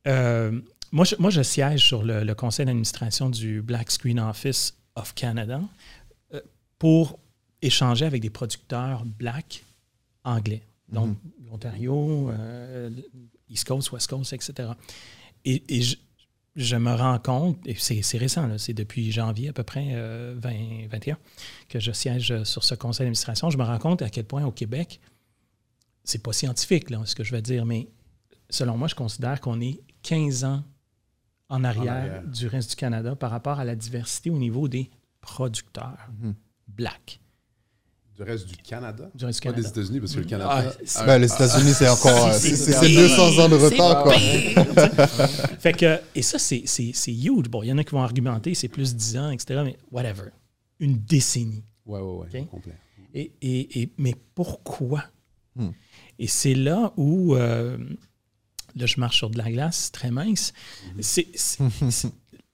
Euh, moi, je, moi, je siège sur le, le conseil d'administration du Black Screen Office of Canada euh, pour échanger avec des producteurs black anglais. Donc, l'Ontario, euh, East Coast, West Coast, etc. Et, et je, je me rends compte, et c'est récent, c'est depuis janvier à peu près euh, 2021 que je siège sur ce conseil d'administration, je me rends compte à quel point au Québec, c'est pas scientifique, là, ce que je vais dire, mais selon moi, je considère qu'on est 15 ans en arrière, arrière. du reste du Canada par rapport à la diversité au niveau des producteurs Mhm. black Du reste du Canada? du reste du Pas des. États-Unis, parce que le Ah, Canada. Ben, les États-Unis, c'est encore. C'est- C'est c'est- c'est 200 ans de retard, quoi. fait que, et ça, c'est c'est- c'est huge. Bon, il y en a qui vont argumenter, c'est plus 10 ans, etc., mais whatever. Une décennie. Ouais, ouais, ouais, complet. Et, et- et- mais pourquoi? Hmm. Et c'est là où, euh, là, je marche sur de la glace très mince. C'est- c'est-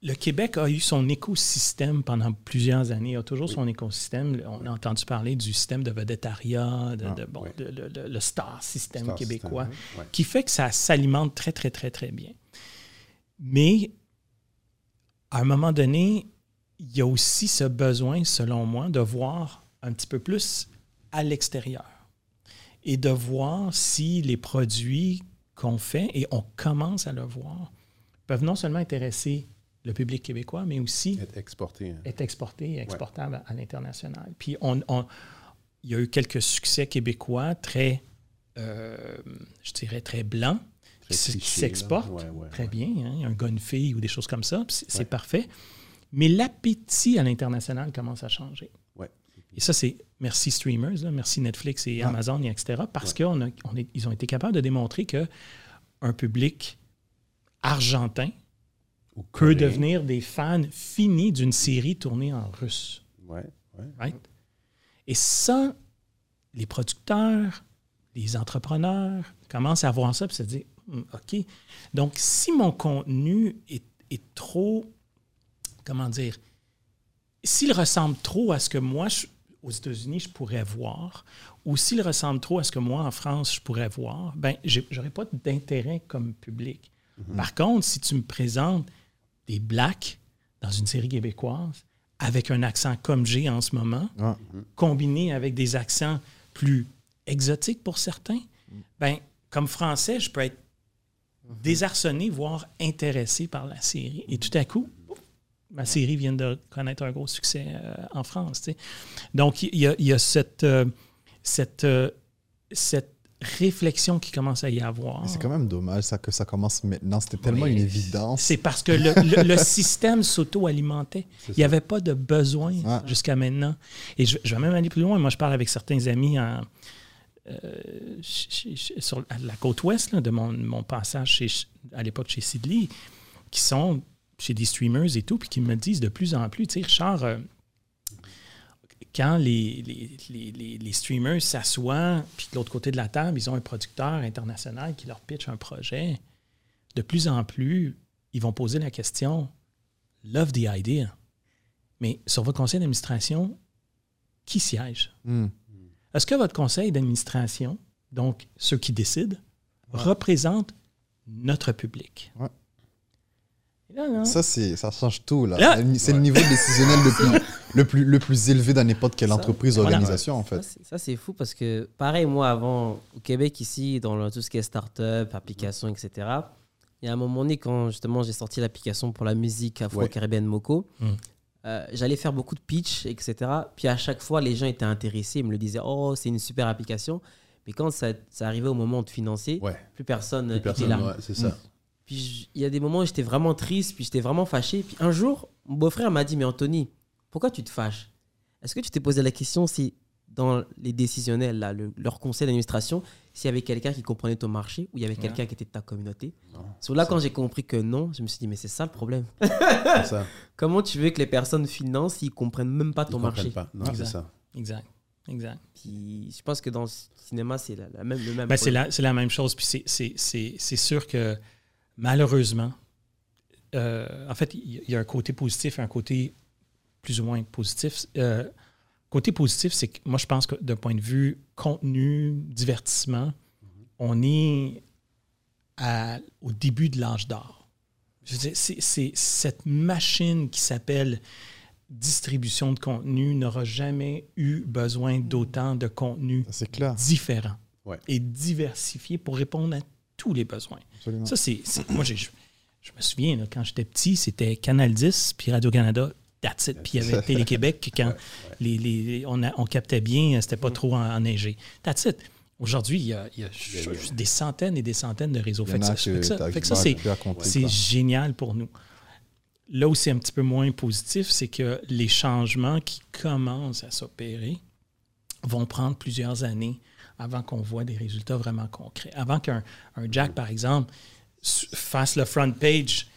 le Québec a eu son écosystème pendant plusieurs années, a toujours son écosystème. On a entendu parler du système de vedettariat, de, Ah, de- bon, oui. de- le, star system Star québécois qui fait que ça s'alimente très, très, très, très bien. Mais à un moment donné, il y a aussi ce besoin, selon moi, de voir un petit peu plus à l'extérieur et de voir si les produits qu'on fait, et on commence à le voir, peuvent non seulement intéresser le public québécois, mais aussi Être exporté. hein. est exporté et exportable à l'international. Puis on, on- il y a eu quelques succès québécois très, euh, je dirais, très blancs, Très qui, s'exportent là. Ouais, ouais, très bien, hein, un gars, une fille ou des choses comme ça, c'est parfait. Mais l'appétit à l'international commence à changer. Et ça, c'est merci streamers, là, merci Netflix et. Amazon, et etc. Parce qu'ils on est- ils ont été capables de démontrer que un public argentin Ou peut devenir des fans finis d'une série tournée en russe. Ouais, ouais. Right? Et ça, les producteurs, les entrepreneurs commencent à voir ça et se dire Hmm, OK. Donc, si mon contenu est, est trop, comment dire, s'il ressemble trop à ce que moi, je- aux États-Unis, je pourrais voir, ou s'il ressemble trop à ce que moi, en France, je pourrais voir, ben, j'aurais pas d'intérêt comme public. Par contre, si tu me présentes des blacks dans une série québécoise avec un accent comme j'ai en ce moment, Ouais. combiné avec des accents plus exotiques pour certains, ben, comme français, je peux être désarçonné, voire intéressé par la série. Et tout à coup, ma série vient de connaître un gros succès euh, en France. Donc, il y a, il y a cette, euh, cette, euh, cette réflexion qui commence à y avoir. C'est quand même dommage ça, que ça commence maintenant. C'était tellement Oui. une évidence. C'est parce que le, le- le système s'auto-alimentait. Il n'y avait pas de besoin Ouais. jusqu'à maintenant. Et je, je vais même aller plus loin. Moi, je parle avec certains amis en, euh, sur la côte ouest là, de mon, mon passage chez, à l'époque chez Sidley, qui sont chez des streamers et tout, puis qui me disent de plus en plus, tu sais, Richard, euh, quand les, les, les- les- streamers s'assoient, puis de l'autre côté de la table, ils ont un producteur international qui leur pitch un projet, de plus en plus, ils vont poser la question Love the idea. Mais sur votre conseil d'administration, qui siège? Hmm. Est-ce que votre conseil d'administration, donc ceux qui décident, représente notre public? Ouais. Et là, là, Ça, ça change tout. Là. Là- c'est le niveau décisionnel le plus, le, plus, le plus élevé dans n'importe quelle Ça, entreprise ou organisation, en fait. Ça, c'est fou parce que, pareil, moi, avant, au Québec, ici, dans le- tout ce qui est start-up, applications, etc., il y a un moment donné, quand justement j'ai sorti l'application pour la musique afro-caribéenne Moco, Mm. euh, j'allais faire beaucoup de pitch, etc. Puis à chaque fois, les gens étaient intéressés, ils me le disaient, oh, c'est une super application. Mais quand ça, ça arrivait au moment de financer, Ouais. plus personne n'était là. ouais, c'est ça. Puis il y a des moments où j'étais vraiment triste, puis j'étais vraiment fâché. Puis un jour, mon beau-frère m'a dit Mais Anthony, pourquoi tu te fâches? Est-ce que tu t'es posé la question si dans les décisionnels, là, le- leur conseil d'administration, s'il y avait quelqu'un qui comprenait ton marché ou il y avait quelqu'un qui était de ta communauté? Non. C'est là quand j'ai compris que non, je me suis dit Mais c'est ça le problème. Ça. Comment tu veux que les personnes financent s'ils comprennent même pas Ils ton marché? comprennent pas. Non, Exact. c'est ça. Exact. Exact. Puis je pense que dans le cinéma, c'est la, la même, le même. Ben, c'est problème. la, c'est la même chose. Puis c'est- c'est- c'est c'est sûr que malheureusement, euh, en fait, il y, il y a un côté positif et un côté plus ou moins positif. Euh, côté positif, c'est que moi, je pense que d'un point de vue contenu, divertissement, on est à- au début de l'âge d'or. Je veux dire, c'est cette machine qui s'appelle distribution de contenu n'aura jamais eu besoin d'autant de contenu clair. différent Ouais. et diversifié pour répondre à tous les besoins. Absolument. Ça, c'est. Moi, je, je me souviens, là, quand j'étais petit, c'était Canal 10 puis Radio-Canada. That's it. Puis il y avait Télé-Québec, quand les, les- on, a- on captait bien, c'était pas trop en- enneigé. That's it. Aujourd'hui, il y a, il y a ch- des centaines et des centaines de réseaux. Fait que ça, que fait que ça- t'as- fait que qui ça, vont c'est c'est génial pour nous. Là où c'est un petit peu moins positif, c'est que les changements qui commencent à s'opérer vont prendre plusieurs années avant qu'on voit des résultats vraiment concrets. Avant qu'un un Jack, par exemple, fasse le front page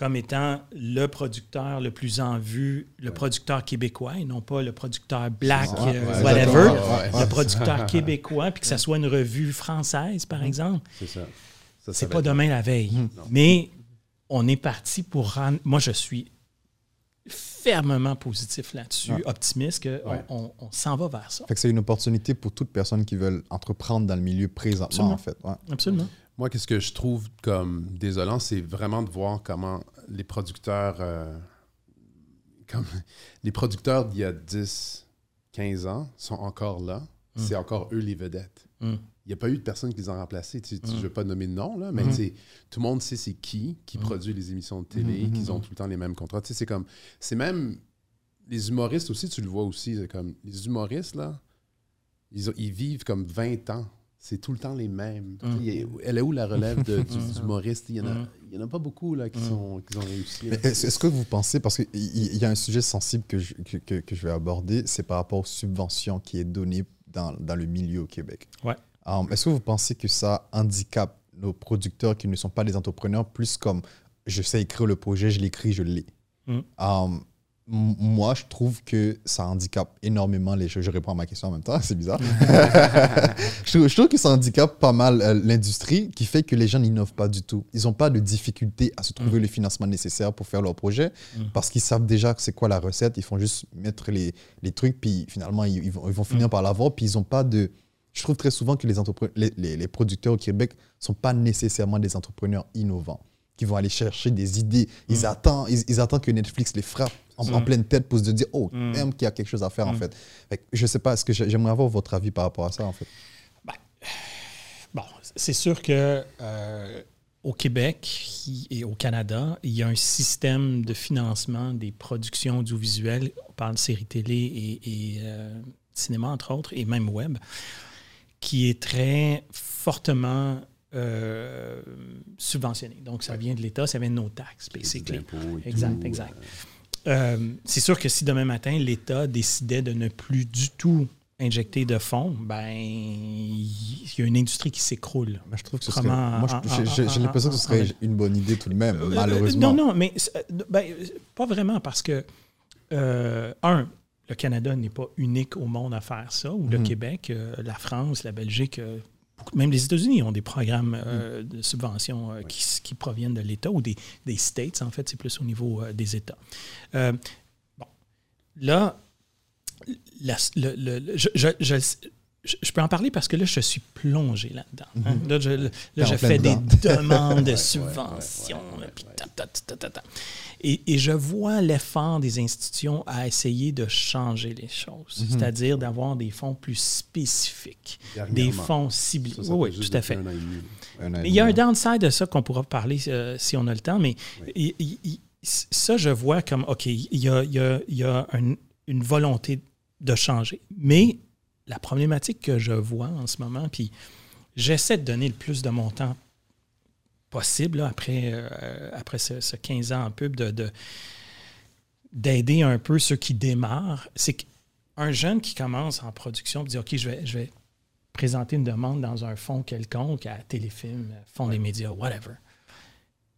comme étant le producteur le plus en vue, le producteur québécois et non pas le producteur black, euh, ouais, whatever, le producteur québécois, puis que ça soit une revue française, par exemple. C'est ça. Ça, ça C'est pas demain la veille. Mais on est parti pour rendre. Moi, je suis fermement positif là-dessus, Ouais. optimiste qu'on Ouais. on, on s'en va vers ça. Fait que c'est une opportunité pour toute personne qui veulent entreprendre dans le milieu présentement, Absolument. en fait. Ouais. Absolument. Moi, qu'est-ce que je trouve comme désolant, c'est vraiment de voir comment les producteurs, euh, comme les producteurs d'il y a 10, 15 ans sont encore là. Mm. C'est encore eux les vedettes. Mm. Il n'y a pas eu de personne qui les a remplacés. Tu, tu- Je ne vais pas nommer de nom, là, mais tout le monde sait c'est qui qui produit les émissions de télé, qu'ils ont tout le temps les mêmes contrats. C'est comme. C'est même. Les humoristes aussi, tu le vois aussi. c'est comme les humoristes, là, ils, ils vivent comme 20 ans. C'est tout le temps les mêmes. Mm. A- Elle est où la relève de- du, du humoriste? Il n'y en, a- Mm. il y en a pas beaucoup là, qui, Mm. sont, qui ont réussi. Est-ce que vous pensez, parce qu'il y, y a un sujet sensible que je, que, que- que je vais aborder, c'est par rapport aux subventions qui est données dans, dans le milieu au Québec. Ouais. Um, Est-ce que vous pensez que ça handicape nos producteurs qui ne sont pas des entrepreneurs plus comme je sais écrire le projet, je l'écris, je l'ai? Mm. Um, moi, je trouve que ça handicape énormément les choses. Je réponds à ma question en même temps, c'est bizarre. je, trouve, je trouve que ça handicape pas mal euh, l'industrie, qui fait que les gens n'innovent pas du tout. Ils n'ont pas de difficulté à se trouver le financement nécessaire pour faire leur projet, Mm. parce qu'ils savent déjà c'est quoi la recette. Ils font juste mettre les, les trucs, puis finalement, ils, ils vont, ils vont finir par l'avoir, puis ils n'ont pas de... Je trouve très souvent que les, les- les producteurs au Québec ne sont pas nécessairement des entrepreneurs innovants qui vont aller chercher des idées. Ils, Mm. attendent, ils, ils attendent que Netflix les frappe en, Mm. en pleine tête pour se dire Oh, même qu'il y a quelque chose à faire en Mm. fait. Fait je sais pas, est-ce que j'ai- j'aimerais avoir votre avis par rapport à ça en fait? Bon, c'est sûr que euh, au Québec et au Canada, il y a un système de financement des productions audiovisuelles. On parle de séries télé et, et, euh, cinéma, entre autres, et même web, qui est très fortement euh, subventionné. Donc, ça vient de l'État, ça vient de nos taxes, basically. Exact, tout, exact. euh, Euh, c'est sûr que si demain matin, l'État décidait de ne plus du tout injecter de fonds, ben il y a une industrie qui s'écroule. Moi, je trouve que ce serait. Moi, j'ai- l'impression que ce serait une bonne idée tout de même, Euh, malheureusement. Non, non, mais ben, pas vraiment parce que, euh, un, le Canada n'est pas unique au monde à faire ça, ou le Mhm. Québec, euh, la France, la Belgique, même les États-Unis ont des programmes euh, de subventions euh, qui, qui proviennent de l'État ou des, des States, en fait, c'est plus au niveau euh, des États. Bon, là, la- le- le- le- je, je- je- je- je peux en parler parce que là, je suis plongé là-dedans. hein. Là, je, là, je fais des demandes de subventions. Et, et je vois l'effort des institutions à essayer de changer les choses, c'est-à-dire d'avoir des fonds plus spécifiques, des fonds ciblés. Ça, ça oui, oui, tout à fait. un il y a un downside de ça qu'on pourra parler euh, si on a le temps, mais Oui. il- il- il- ça, je vois comme, OK, il y a, il y a- il y a un- une volonté de changer. Mais la problématique que je vois en ce moment, puis j'essaie de donner le plus de mon temps possible là, après, euh, après ce, ce 15 ans en pub, de, de- d'aider un peu ceux qui démarrent, c'est qu'un jeune qui commence en production dit OK, je vais, je vais présenter une demande dans un fonds quelconque, à Téléfilm, Fonds des médias, whatever.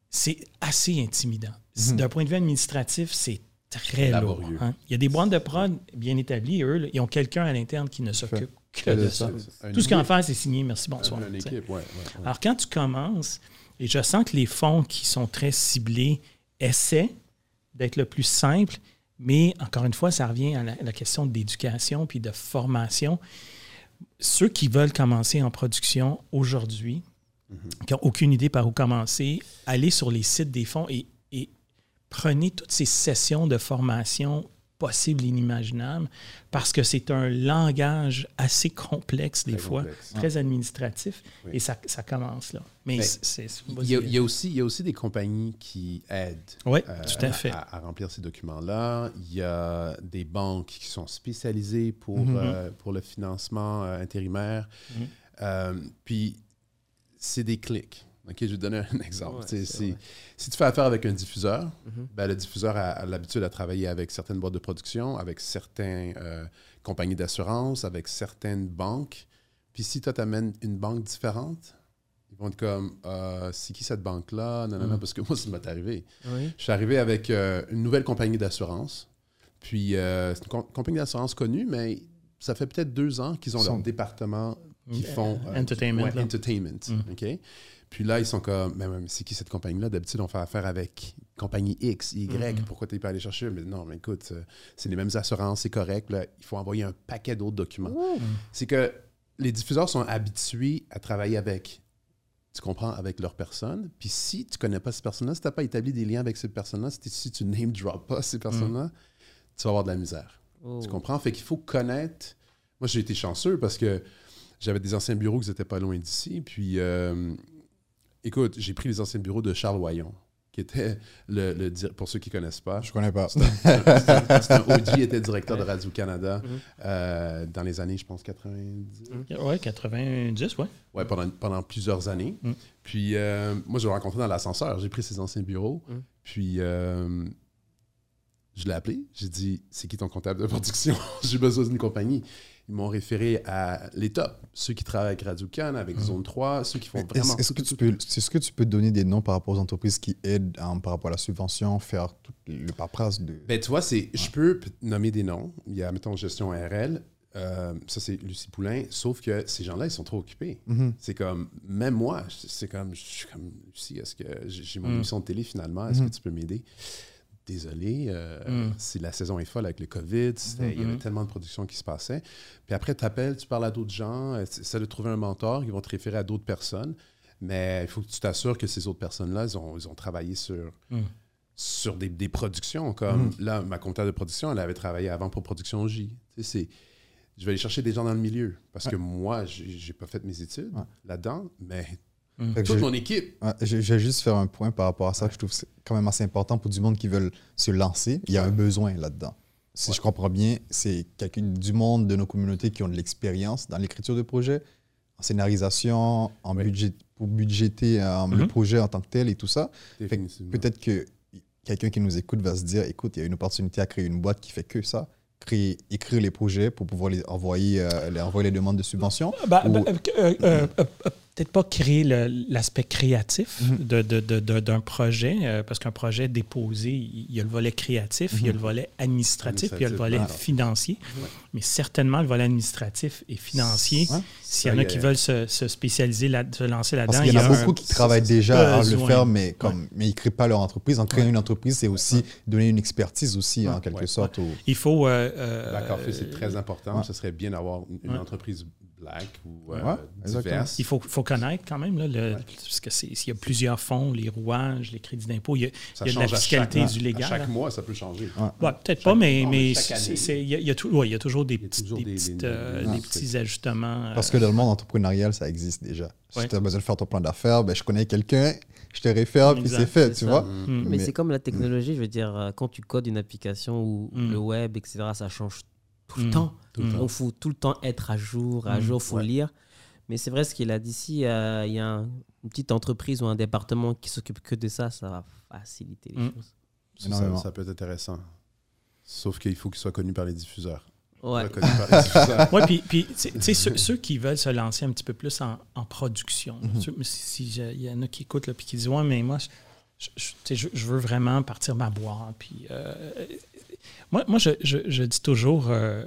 C'est assez intimidant. Mhm. D'un point de vue administratif, c'est très lourd. Hein. Il y a des boîtes de prod bien établies, eux, là, ils ont quelqu'un à l'interne qui ne s'occupe que de ça. Tout ce équipe. faire, c'est signer merci, bonsoir. Une tu sais. équipe, ouais, ouais, ouais. Alors, quand tu commences, et je sens que les fonds qui sont très ciblés essaient d'être le plus simple, mais encore une fois, ça revient à la, la question d'éducation puis de formation. Ceux qui veulent commencer en production aujourd'hui, qui n'ont aucune idée par où commencer, allez sur les sites des fonds et prenez toutes ces sessions de formation possibles et inimaginables parce que c'est un langage assez complexe des Très fois, complexe. très administratif, Oui. et ça, ça commence là. Mais Il y, a, il y a aussi, il y a aussi des compagnies qui aident Oui, euh, tout à fait. À, à remplir ces documents-là. Il y a des banques qui sont spécialisées pour, Mhm. euh, pour le financement euh, intérimaire. Mhm. Euh, puis, c'est des clics. OK, je vais te donner un exemple. Ouais, si tu fais affaire avec un diffuseur, Mhm. ben, le diffuseur a, a l'habitude à travailler avec certaines boîtes de production, avec certaines euh, compagnies d'assurance, avec certaines banques. Puis si toi, tu amènes une banque différente, ils vont être comme euh, c'est qui cette banque-là? Non, non, non, Mm. parce que moi, ça m'est arrivé. Oui. Je suis arrivé avec euh, une nouvelle compagnie d'assurance. Puis euh, c'est une com- compagnie d'assurance connue, mais ça fait peut-être deux ans qu'ils ont leur département qui Euh, font euh, entertainment, ouais, entertainment, Mm. OK? Puis là, ils sont comme, mais, mais c'est qui cette compagnie-là? D'habitude, on fait affaire avec compagnie X, Y. Mhm. Pourquoi tu pas aller chercher? Mais non, mais écoute, euh, c'est les mêmes assurances, c'est correct. Là, il faut envoyer un paquet d'autres documents. C'est que les diffuseurs sont habitués à travailler avec, tu comprends, avec leur personne. Puis si tu connais pas ces personnes-là, si tu n'as pas établi des liens avec ces personnes-là, si, tu- si tu name drop pas ces personnes-là, tu vas avoir de la misère. Oh. Tu comprends? Fait qu'il faut connaître. Moi, j'ai été chanceux parce que j'avais des anciens bureaux qui n'étaient pas loin d'ici. Puis, euh, écoute, j'ai pris les anciens bureaux de Charles Wayon, qui était le, le pour ceux qui ne connaissent pas. Je connais pas. C'est un, il était directeur de Radio-Canada Mhm. euh, dans les années, je pense, 90. Oui, 90, oui. Ouais, pendant, pendant plusieurs années. Mm. Puis, euh, moi, je l'ai rencontré dans l'ascenseur. J'ai pris ses anciens bureaux. Mm. Puis, euh, je l'ai appelé. J'ai dit C'est qui ton comptable de production? J'ai besoin d'une compagnie. Ils m'ont référé à les tops, ceux qui travaillent avec Radio-Can, avec Zone 3, ceux qui font vraiment. Est-ce que, tu peux, est-ce que tu peux donner des noms par rapport aux entreprises qui aident hein, par rapport à la subvention, faire tout le paperasse de. Ben, tu vois, c'est, je peux nommer des noms. Il y a, mettons, gestion RL. Euh, ça, c'est Lucie Poulain. Sauf que ces gens-là, ils sont trop occupés. Mhm. C'est comme, même moi, c'est comme, je suis comme, Lucie, est-ce que j'ai j'ai mon Mm. émission de télé finalement, est-ce Mhm. que tu peux m'aider? Désolé, euh, Mm. si la saison est folle avec le COVID, il y avait Mhm. tellement de production qui se passait. Puis après, tu appelles, tu parles à d'autres gens, euh, essaie de trouver un mentor, ils vont te référer à d'autres personnes. Mais il faut que tu t'assures que ces autres personnes-là, ils ont, ils ont travaillé sur, Mm. sur des, des productions. Comme là, ma comptable de production, elle avait travaillé avant pour Production J. Tu sais, c'est- je vais aller chercher des gens dans le milieu. Parce que moi, j'ai j'ai pas fait mes études Ouais. là-dedans, mais Que toute je- mon équipe. Ouais, je, je vais juste faire un point par rapport à ça que je trouve que c'est quand même assez important pour du monde qui veulent se lancer. Il y a un besoin là-dedans. Si Ouais. je comprends bien, c'est quelqu'un du monde de nos communautés qui ont de l'expérience dans l'écriture de projets, en scénarisation, en budget, pour budgéter euh, le Mhm. projet en tant que tel et tout ça. Peut-être que quelqu'un qui nous écoute va se dire écoute, il y a une opportunité à créer une boîte qui fait que ça, créer, écrire les projets pour pouvoir les envoyer, euh, les, envoyer les demandes de subvention. Bah, Ou- bah, euh, euh, euh, euh, peut-être pas créer l'aspect créatif Mhm. de- de- de- de- d'un projet, euh, parce qu'un projet déposé, il y a le volet créatif, il y a le volet administratif, puis il y a le volet financier. Ouais. Mais certainement, le volet administratif et financier, Ouais. s'il y en a il qui veulent se, se spécialiser, là, se lancer là-dedans, Parce qu'il y en a il beaucoup un- qui travaillent déjà à le faire, mais, comme, mais ils ne créent pas leur entreprise. En créant une entreprise, c'est aussi donner une expertise aussi, en quelque sorte. au- Il faut. euh, euh, D'accord, c'est très important. Ce serait bien d'avoir une, entreprise black ou euh, Ouais. Il faut, faut connaître quand même, là, le- parce que c'est- s'il y a plusieurs fonds, les rouages, les crédits d'impôt, il y a, Ça il y a de la fiscalité chaque- du légal. À chaque là. mois, ça peut changer. Ouais, peut-être pas, mais, mais il y, a- il y a tou- ouais, il y a toujours des, Il y a petits, toujours des, des- petites, des- euh, des- petits ajustements. euh, Parce que dans le monde entrepreneurial, ça existe déjà. Si tu as besoin de faire ton plan d'affaires, ben, je connais quelqu'un, je te réfère, puis c'est fait, tu ça. vois. Mm. Mais, Mais- c'est comme la technologie, je veux dire, euh, quand tu codes une application ou ou Mm. le web, etc., ça change tout le Mm. temps. Tout le Mm. Donc, il faut tout le temps être à jour, à Mm. jour, il faut Ouais. lire. Mais c'est vrai ce qu'il a dit ici, euh, il y a un- une petite entreprise ou un département qui s'occupe que de ça, ça va faciliter les choses. Ça, peut être intéressant. Sauf qu'il faut qu'il soit connu par les diffuseurs. Ouais. Reconnu par les diffuseurs. Oui, puis, puis tu sais- ceux, ceux qui veulent se lancer un petit peu plus en, en production, Mhm. ceux- si, si il y en a qui écoutent là, puis qui disent Ouais, mais moi, je, veux vraiment partir ma boîte. Puis, euh, moi, moi je, je- je dis toujours euh,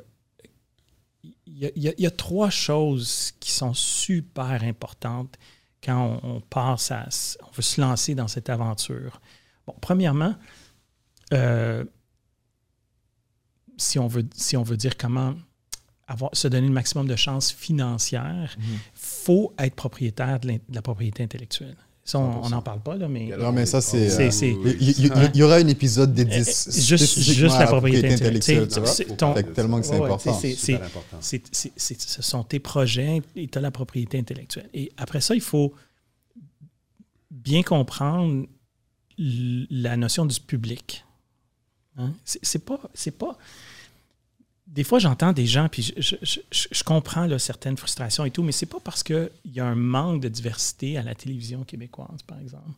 il y, a- y y trois choses qui sont super importantes quand on, on passe à. On veut se lancer dans cette aventure. Bon, premièrement, euh, si on veut, si on veut dire comment avoir, se donner le maximum de chances financières, il faut être propriétaire de la propriété intellectuelle. Ça, on n'en parle pas, là, mais Non, mais ça, c'est, euh, Il y, aura un épisode dédié Euh, spécifiquement juste, juste la propriété intellectuelle. tellement que c'est important. ce sont tes projets et tu as la propriété intellectuelle. Et après ça, il faut bien comprendre la notion du public. Hein? C'est c'est pas, c'est pas. Des fois, j'entends des gens, puis je, je- je- je- je comprends là, certaines frustrations et tout, mais c'est pas parce qu'il y a un manque de diversité à la télévision québécoise, par exemple,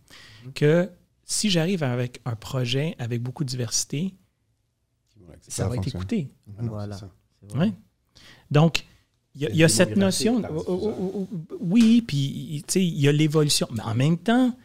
que si j'arrive avec un projet avec beaucoup de diversité, ça, Ça va être écouté. Ah Voilà. Ouais. Donc, il y a, Il y a il y a une cette notion. par oh, oh, oh, oh, oui, puis tu sais, il y a l'évolution. Mais en même temps,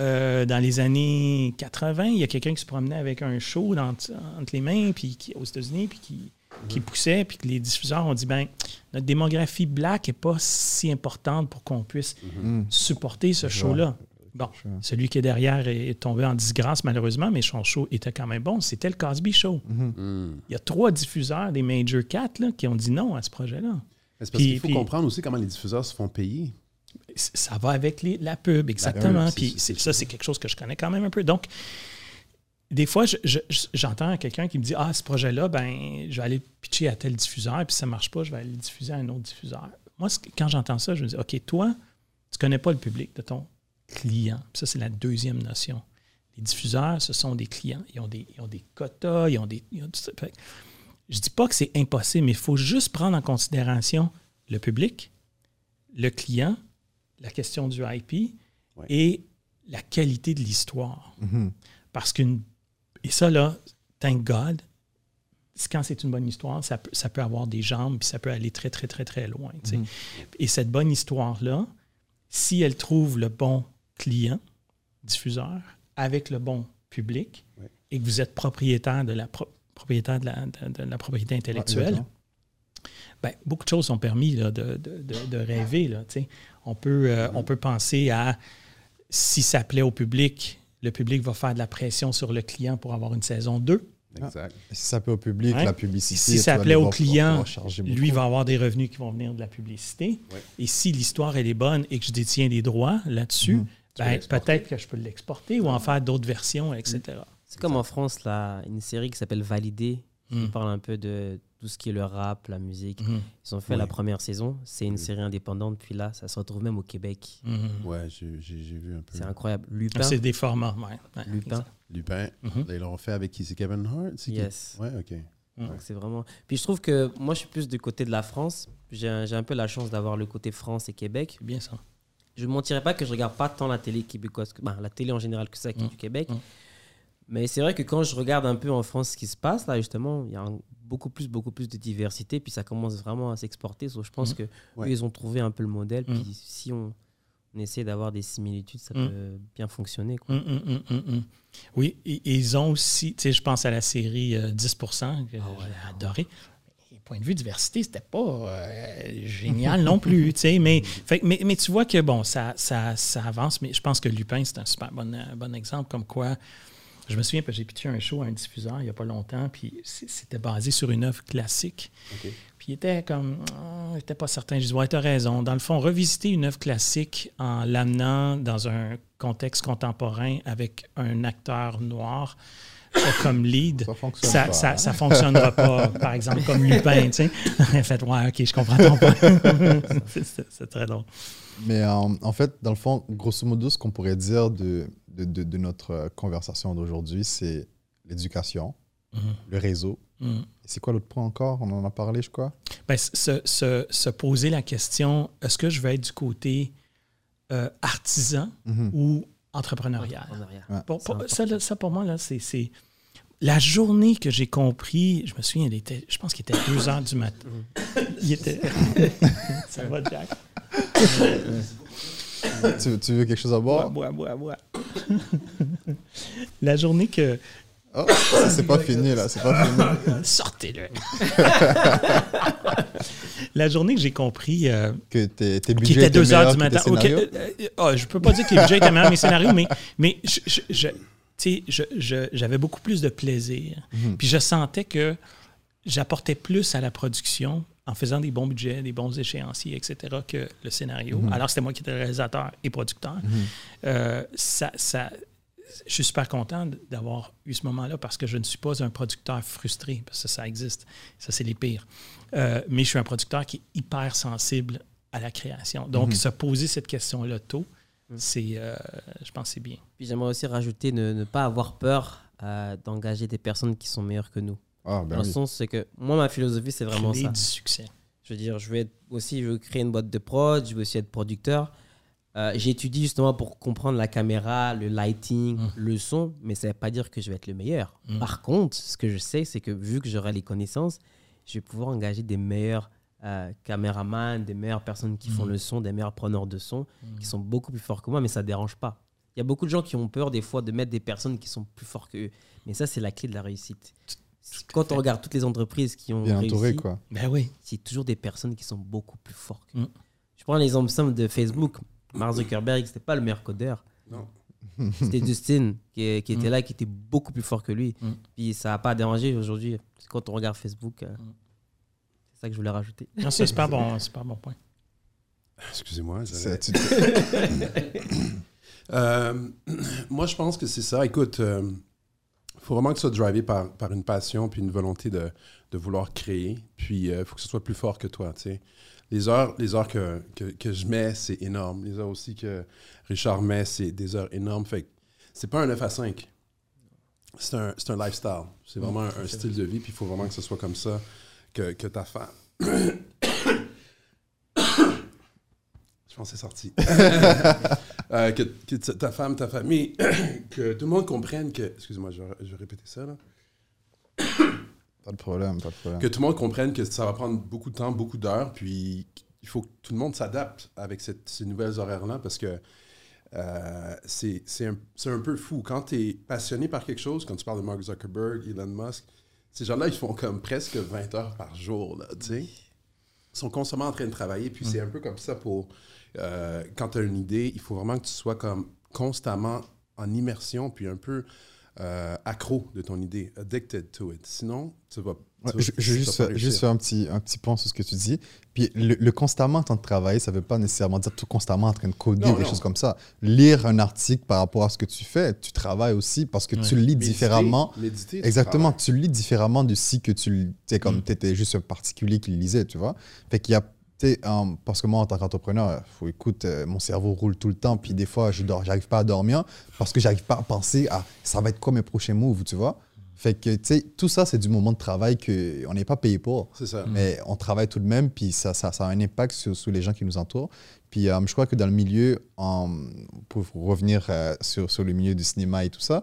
euh, dans les années 80, il y a quelqu'un qui se promenait avec un show dans- entre les mains puis qui, aux États-Unis, puis qui, qui poussait, puis que les diffuseurs ont dit ben notre démographie black n'est pas si importante pour qu'on puisse Mm. supporter ce Je show-là. Bon, celui qui est derrière est est tombé en disgrâce malheureusement, mais son show était quand même bon. C'était le Cosby Show. Mhm. Il y a trois diffuseurs des Major 4 là, qui ont dit non à ce projet-là. Mais C'est parce Puis- qu'il faut puis- comprendre aussi comment les diffuseurs se font payer. Ça va avec les- la pub, exactement. pub, c'est- Puis c'est- c'est- c'est ça, ça. c'est quelque chose que je connais quand même un peu. Donc, des fois, je- je- je- j'entends quelqu'un qui me dit Ah, ce projet-là, ben, je vais aller le pitcher à tel diffuseur, puis si ça ne marche pas, je vais aller le diffuser à un autre diffuseur. Moi, quand j'entends ça, je me dis OK, toi, tu ne connais pas le public de ton client. Puis ça, c'est la deuxième notion. Les diffuseurs, ce sont des clients. Ils ont des, ils ont des quotas, ils ont des. ils ont tout ça. Fait que je ne dis pas que c'est impossible, mais il faut juste prendre en considération le public, le client, la question du IP Ouais. et la qualité de l'histoire. Mhm. Parce qu'une. Et ça, là, thank God, quand c'est une bonne histoire, ça peut, ça peut avoir des jambes, puis ça peut aller très, très, très, très loin. Mhm. Et cette bonne histoire-là, si elle trouve le bon client, diffuseur, avec le bon public, et que vous êtes propriétaire de la, pro- propriétaire de la, de- de la propriété intellectuelle, exactement. ben, beaucoup de choses sont permis là, de, rêver. Là, on, peut, euh, on peut penser à si ça plaît au public, le public va faire de la pression sur le client pour avoir une saison 2. Exact. Si ça plaît au public, Ouais. la publicité. Si ça plaît au client. Lui va avoir des revenus qui vont venir de la publicité. Ouais. Et si l'histoire elle est bonne et que je détiens des droits là-dessus, Mhm. ben, peut-être que je peux l'exporter ou en faire d'autres versions, etc. C'est comme en France, là, une série qui s'appelle Validé, qui Mm. parle un peu de tout ce qui est le rap, la musique. Mhm. Ils ont fait Oui. la première saison. C'est une Oui. série indépendante. Puis là, ça se retrouve même au Québec. Mhm. Ouais, j'ai vu un peu. C'est incroyable. Lupin. C'est des formats. ouais. Ouais, Lupin. exact. Lupin, Mhm. ils l'ont fait avec qui C'est Kevin Hart C'est qui? Yes. Ouais, ok. Donc c'est vraiment. Puis je trouve que moi, je suis plus du côté de la France. J'ai un, j'ai un peu la chance d'avoir le côté France et Québec. Bien ça. Je ne mentirais pas que je regarde pas tant la télé québécoise, que, ben, la télé en général que ça qui est du Québec. Mais c'est vrai que quand je regarde un peu en France ce qui se passe, là, justement, il y a un- beaucoup plus, beaucoup plus de diversité, puis ça commence vraiment à s'exporter. So, je pense Mm. que Ouais. eux, ils ont trouvé un peu le modèle. Puis si on, on essaie d'avoir des similitudes, ça Mm. peut bien fonctionner. Quoi. Hum. Oui, et, et ils ont aussi, tu sais, je pense à la série euh, 10%, que Ah ouais. j'ai adoré. Et Point de vue diversité, c'était pas euh, génial non plus, tu sais, mais, fait que- mais, mais tu vois que, bon, ça, ça, ça avance, mais je pense que Lupin, c'est un super bon, euh, bon exemple, comme quoi, je me souviens, que j'ai pitché un show à un diffuseur il y a pas longtemps, puis c'était basé sur une œuvre classique. Puis il était comme, Ah, il était pas certain. Je dis, ouais, t'as raison. Dans le fond, revisiter une œuvre classique en l'amenant dans un contexte contemporain avec un acteur noir comme lead, Ça fonctionne ça, pas, ça, hein? ça fonctionnera pas. Par exemple, comme Lupin, tu sais. Elle fait, ouais, ok, je comprends ton point. C'est- très drôle. Mais euh, en fait, dans le fond, grosso modo, ce qu'on pourrait dire de, de, de- de notre conversation d'aujourd'hui, c'est l'éducation, Mhm. le réseau. Mhm. C'est quoi l'autre point encore? On en a parlé, je crois. Ben, se, se- se poser la question, est-ce que je vais être du côté euh, artisan Mhm. ou entrepreneurial? Entrepreneuriat. Ouais. Pour- C'est pour- important. ça, là, ça, pour moi, là, c'est, c'est- la journée que j'ai compris, je me souviens, elle était, je pense qu'il était 2 heures du matin. Il était. ça va, Jack? tu, tu veux quelque chose à Bois, boire bois, bois, bois. la journée que. Oh, ça, c'est pas fini, là. C'est pas fini. Sortez-le! la journée que j'ai compris. euh, Que tes, tes budgets était étaient 2 heures du matin. Ok, scénarios? euh, euh, ah, je peux pas dire que les budgets étaient meilleurs que mes scénarios, mais, mais je- je- je- tu sais, je- je- j'avais beaucoup plus de plaisir. Mhm. Puis je sentais que j'apportais plus à la production en faisant des bons budgets, des bons échéanciers, etc., que le scénario. Mhm. Alors, c'était moi qui étais réalisateur et producteur. Mhm. Euh, ça, ça, je suis super content d'avoir eu ce moment-là parce que je ne suis pas un producteur frustré, parce que ça existe. Ça, c'est les pires. Euh, mais je suis un producteur qui est hyper sensible à la création. Donc, Mhm. se poser cette question-là tôt, Mhm. c'est, euh, je pense que c'est bien. Puis j'aimerais aussi rajouter ne, ne pas avoir peur euh, d'engager des personnes qui sont meilleures que nous. Ah, ben Dans le oui. sens, c'est que moi, ma philosophie, c'est vraiment Clé ça. du succès. Je veux dire, je veux être aussi, je veux créer une boîte de prod, je veux aussi être producteur. Euh, J'étudie justement pour comprendre la caméra, le lighting, Mm. le son, mais ça ne veut pas dire que je vais être le meilleur. Mm. Par contre, ce que je sais, c'est que vu que j'aurai les connaissances, je vais pouvoir engager des meilleurs euh, caméramans, des meilleures personnes qui font Mm. le son, des meilleurs preneurs de son, qui sont beaucoup plus forts que moi, mais ça ne dérange pas. Il y a beaucoup de gens qui ont peur des fois de mettre des personnes qui sont plus forts qu'eux. Mais ça, c'est la clé de la réussite. Quand on regarde toutes les entreprises qui ont Bien réussi, entouré, quoi. Ben oui. c'est toujours des personnes qui sont beaucoup plus fortes. Je prends l'exemple simple de Facebook. Mark Zuckerberg, c'était pas le meilleur codeur. Non. C'était Justin qui, qui était Mm. là, qui était beaucoup plus fort que lui. Mm. Puis ça n'a pas dérangé aujourd'hui. Quand on regarde Facebook, euh, Mm. c'est ça que je voulais rajouter. Non, c'est super bon, super bon point. Excusez-moi. Euh, moi, je pense que c'est ça. Écoute, il faut vraiment que tu sois drivé par, par une passion puis une volonté de, de vouloir créer. Puis, il faut que ce soit plus fort que toi, tu sais. Les heures, les heures que, que, que je mets, c'est énorme. Les heures aussi que Richard met, c'est des heures énormes. Fait c'est pas un 9 à 5. C'est un, c'est un lifestyle. C'est vraiment un, un style de vie. Puis, il faut vraiment que ce soit comme ça que, que ta femme... Je pense que c'est sorti. Euh, que, que ta- femme, ta famille, que tout le monde comprenne que. Excuse-moi, je, vais- je vais répéter ça. Là. Pas de problème, pas de problème. Que tout le monde comprenne que ça va prendre beaucoup de temps, beaucoup d'heures, puis il faut que tout le monde s'adapte avec cette- ces nouvelles horaires-là parce que euh, c'est un, un peu fou. Quand tu es passionné par quelque chose, quand tu parles de Mark Zuckerberg, Elon Musk, ces gens-là, ils font comme presque 20 heures par jour, là, tu sais. Ils sont constamment en train de travailler, puis c'est un peu comme ça pour... euh, quand tu as une idée, il faut vraiment que tu sois comme constamment en immersion, puis un peu euh, accro de ton idée, addicted to it. Sinon, tu vas... Ouais, tu vas- je, tu vas juste, faire- juste faire un petit, un petit point sur ce que tu dis. Puis le, le constamment en train de travailler, ça ne veut pas nécessairement dire tout constamment en train de coder Non, ou des non. choses comme ça. Lire un article par rapport à ce que tu fais, tu travailles aussi parce que Ouais. tu le lis Méditer, différemment. méditer, tu Exactement, travailles. tu le lis différemment de si que tu le- tu sais, comme Mm. tu étais juste un particulier qui le lisait, tu vois. Fait qu'il y a, euh, parce que moi, en tant qu'entrepreneur, faut écoute, euh, mon cerveau roule tout le temps, puis des fois, je dors, j'arrive pas à dormir parce que j'arrive pas à penser à ça va être quoi mes prochains moves, tu vois? Fait que, tu sais, tout ça, c'est du moment de travail qu'on n'est pas payé pour. C'est ça. Mais on travaille tout de même, puis ça, ça, ça a un impact sur, sur les gens qui nous entourent. Puis euh, je crois que dans le milieu, en- pour revenir euh, sur, sur le milieu du cinéma et tout ça,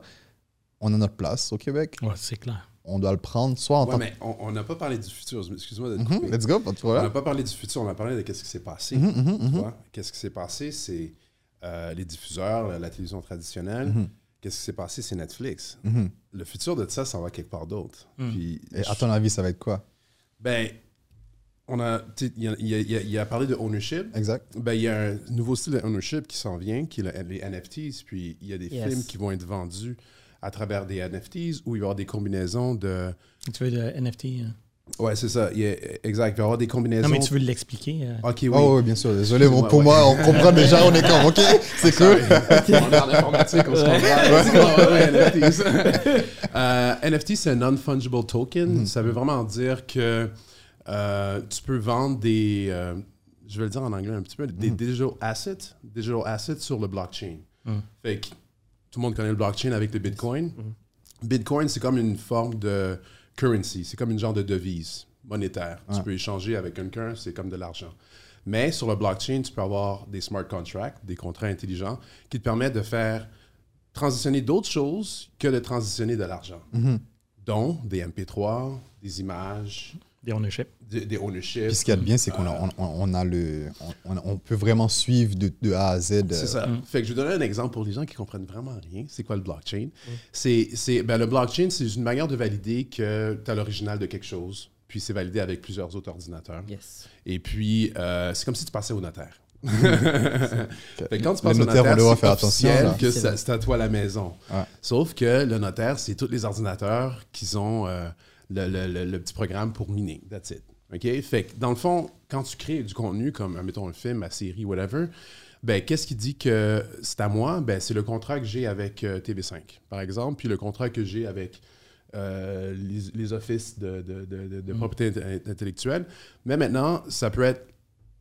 on a notre place au Québec. Ouais, c'est clair. On doit le prendre soit en Ouais, tant mais on n'a pas parlé du futur. Excuse-moi de te Mhm. Let's go, pas de On n'a problème. pas parlé du futur, on a parlé de qu'est-ce qui s'est passé. Mhm, mhm, tu vois? Qu'est-ce qui s'est passé, c'est euh, les diffuseurs, la, la télévision traditionnelle. Qu'est-ce qui s'est passé? C'est Netflix. Le futur de ça, ça va quelque part d'autre. Puis, Et à ton avis, ça va être quoi? Ben, on a, il y a, y a- il y a- il y a parlé de ownership. Exact. Ben, il y a un nouveau style de ownership qui s'en vient, qui est le- les NFTs. Puis il y a des Yes. films qui vont être vendus à travers des NFTs où il va y avoir des combinaisons de. Tu veux le NFT? euh? Ouais, c'est ça. Il exact. Il va y avoir des combinaisons. Non, mais tu veux l'expliquer? euh? Ok, oui. Oh, oui, bien sûr. Désolé, bon, pour ouais. moi, on comprend déjà, on est comme, ok, c'est cool. on est en informatique, on se comprend. Ouais, ouais, NFTs. Euh, NFT, c'est un non-fungible token. Ça veut vraiment dire que euh, tu peux vendre des, euh, je vais le dire en anglais un petit peu, des digital assets, digital assets sur le blockchain. Mm. Fait que tout le monde connaît le blockchain avec le Bitcoin. Bitcoin, c'est comme une forme de currency, c'est comme une genre de devise monétaire. Tu peux échanger avec quelqu'un, c'est comme de l'argent. Mais sur le blockchain, tu peux avoir des smart contracts, des contrats intelligents, qui te permettent de faire transitionner d'autres choses que de transitionner de l'argent, Mhm. dont des MP3, des images, Des ownership. des. Puis ce qu'il y a de bien, c'est qu'on a, on, a le, on, on peut vraiment suivre de, de A à Z. euh, C'est ça. Mm. Fait que je vais donner un exemple pour les gens qui comprennent vraiment rien. C'est quoi le blockchain? C'est, c'est, ben, le blockchain, c'est une manière de valider que tu as l'original de quelque chose. Puis c'est validé avec plusieurs autres ordinateurs. Yes. Et puis, euh, c'est comme si tu passais au notaire. Fait que quand tu passes Le au notaire, on notaire, doit c'est faire attention, officiel là. que C'est à toi la maison. Ouais. Sauf que le notaire, c'est tous les ordinateurs qui ont euh, le, le- le- le petit programme pour miner. That's it. OK? Fait que dans le fond, quand tu crées du contenu, comme, mettons, un film, ma série, whatever, ben, qu'est-ce qui dit que c'est à moi? Ben, c'est le contrat que j'ai avec euh, TV5, par exemple, puis le contrat que j'ai avec euh, les, les offices de, de- de- de- de propriété int- intellectuelle. Mais maintenant, ça peut être